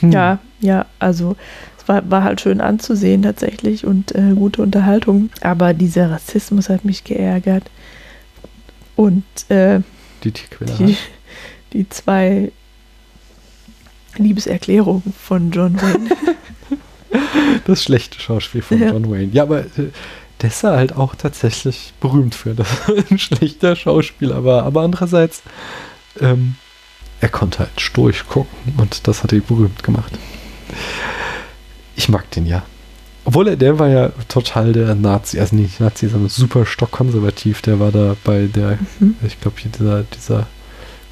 Hm. Ja, ja, also es war, war halt schön anzusehen tatsächlich und äh, gute Unterhaltung. Aber dieser Rassismus hat mich geärgert. Und äh, Die die, die zwei Liebeserklärungen von John Wayne. Das schlechte Schauspiel von Ja. John Wayne. Ja, aber äh, ja halt auch tatsächlich berühmt für, dass er ein schlechter Schauspieler war. Aber andererseits, ähm, er konnte halt stoisch gucken und das hat ihn berühmt gemacht. Ich mag den ja. Obwohl er, der war ja total der Nazi, also nicht Nazi, sondern super stockkonservativ. Der war da bei der, Mhm. ich glaube, dieser, dieser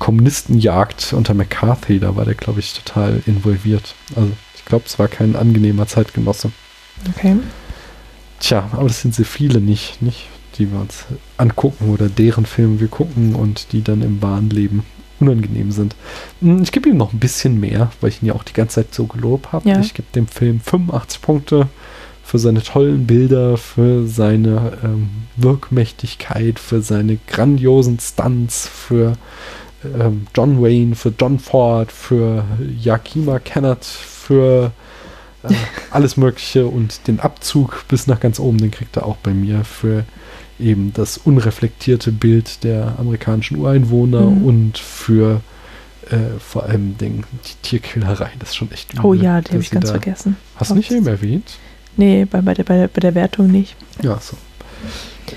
Kommunistenjagd unter McCarthy, da war der, glaube ich, total involviert. Also ich glaube, es war kein angenehmer Zeitgenosse. Okay. Tja, aber das sind sehr viele nicht, nicht, die wir uns angucken oder deren Filme wir gucken und die dann im wahren Leben unangenehm sind. Hm, Ich gebe ihm noch ein bisschen mehr, weil ich ihn ja auch die ganze Zeit so gelobt habe. Ja. Ich gebe dem Film 85 Punkte für seine tollen Bilder, für seine ähm, Wirkmächtigkeit, für seine grandiosen Stunts, für ähm, John Wayne, für John Ford, für Yakima Kennard, für Äh, alles Mögliche und den Abzug bis nach ganz oben, den kriegt er auch bei mir für eben das unreflektierte Bild der amerikanischen Ureinwohner Mhm. und für äh, vor allem den, die Tierquälerei. Das ist schon echt Oh übel, ja, die dass habe ich ganz da- vergessen. Hast du nicht eben erwähnt? Nee, bei, bei, der, bei, der, bei der Wertung nicht. Ja, so.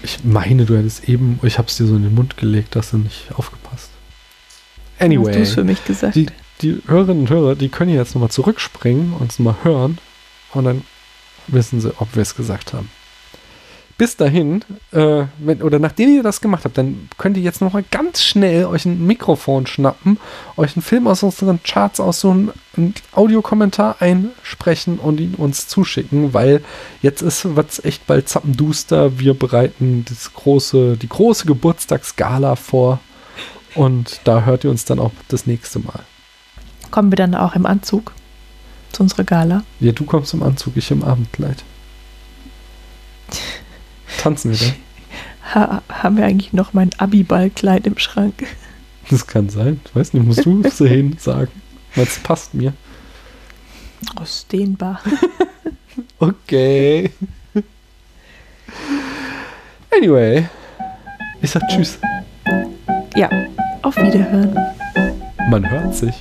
Ich meine, du hättest eben, ich habe es dir so in den Mund gelegt, hast du nicht aufgepasst. Hast du Anyway, es für mich gesagt? die, die Hörerinnen und Hörer, die können jetzt nochmal zurückspringen und es mal hören und dann wissen sie, ob wir es gesagt haben. Bis dahin, äh, wenn, oder nachdem ihr das gemacht habt, dann könnt ihr jetzt nochmal ganz schnell euch ein Mikrofon schnappen, euch einen Film aus unseren Charts aussuchen, einen Audiokommentar einsprechen und ihn uns zuschicken, weil jetzt ist wird's echt bald zappenduster. Wir bereiten das große, die große Geburtstagsgala vor und da hört ihr uns dann auch das nächste Mal. Kommen wir dann auch im Anzug zu unserer Gala? Ja, du kommst im Anzug, ich im Abendkleid. Tanzen wir dann? Ha, haben wir eigentlich noch mein Abiballkleid im Schrank? Das kann sein. Ich weiß nicht, musst du sehen, sagen. Weil es passt mir. Ausdehnbar. Okay. Anyway. Ich sag Tschüss. Ja, auf Wiederhören. Man hört sich.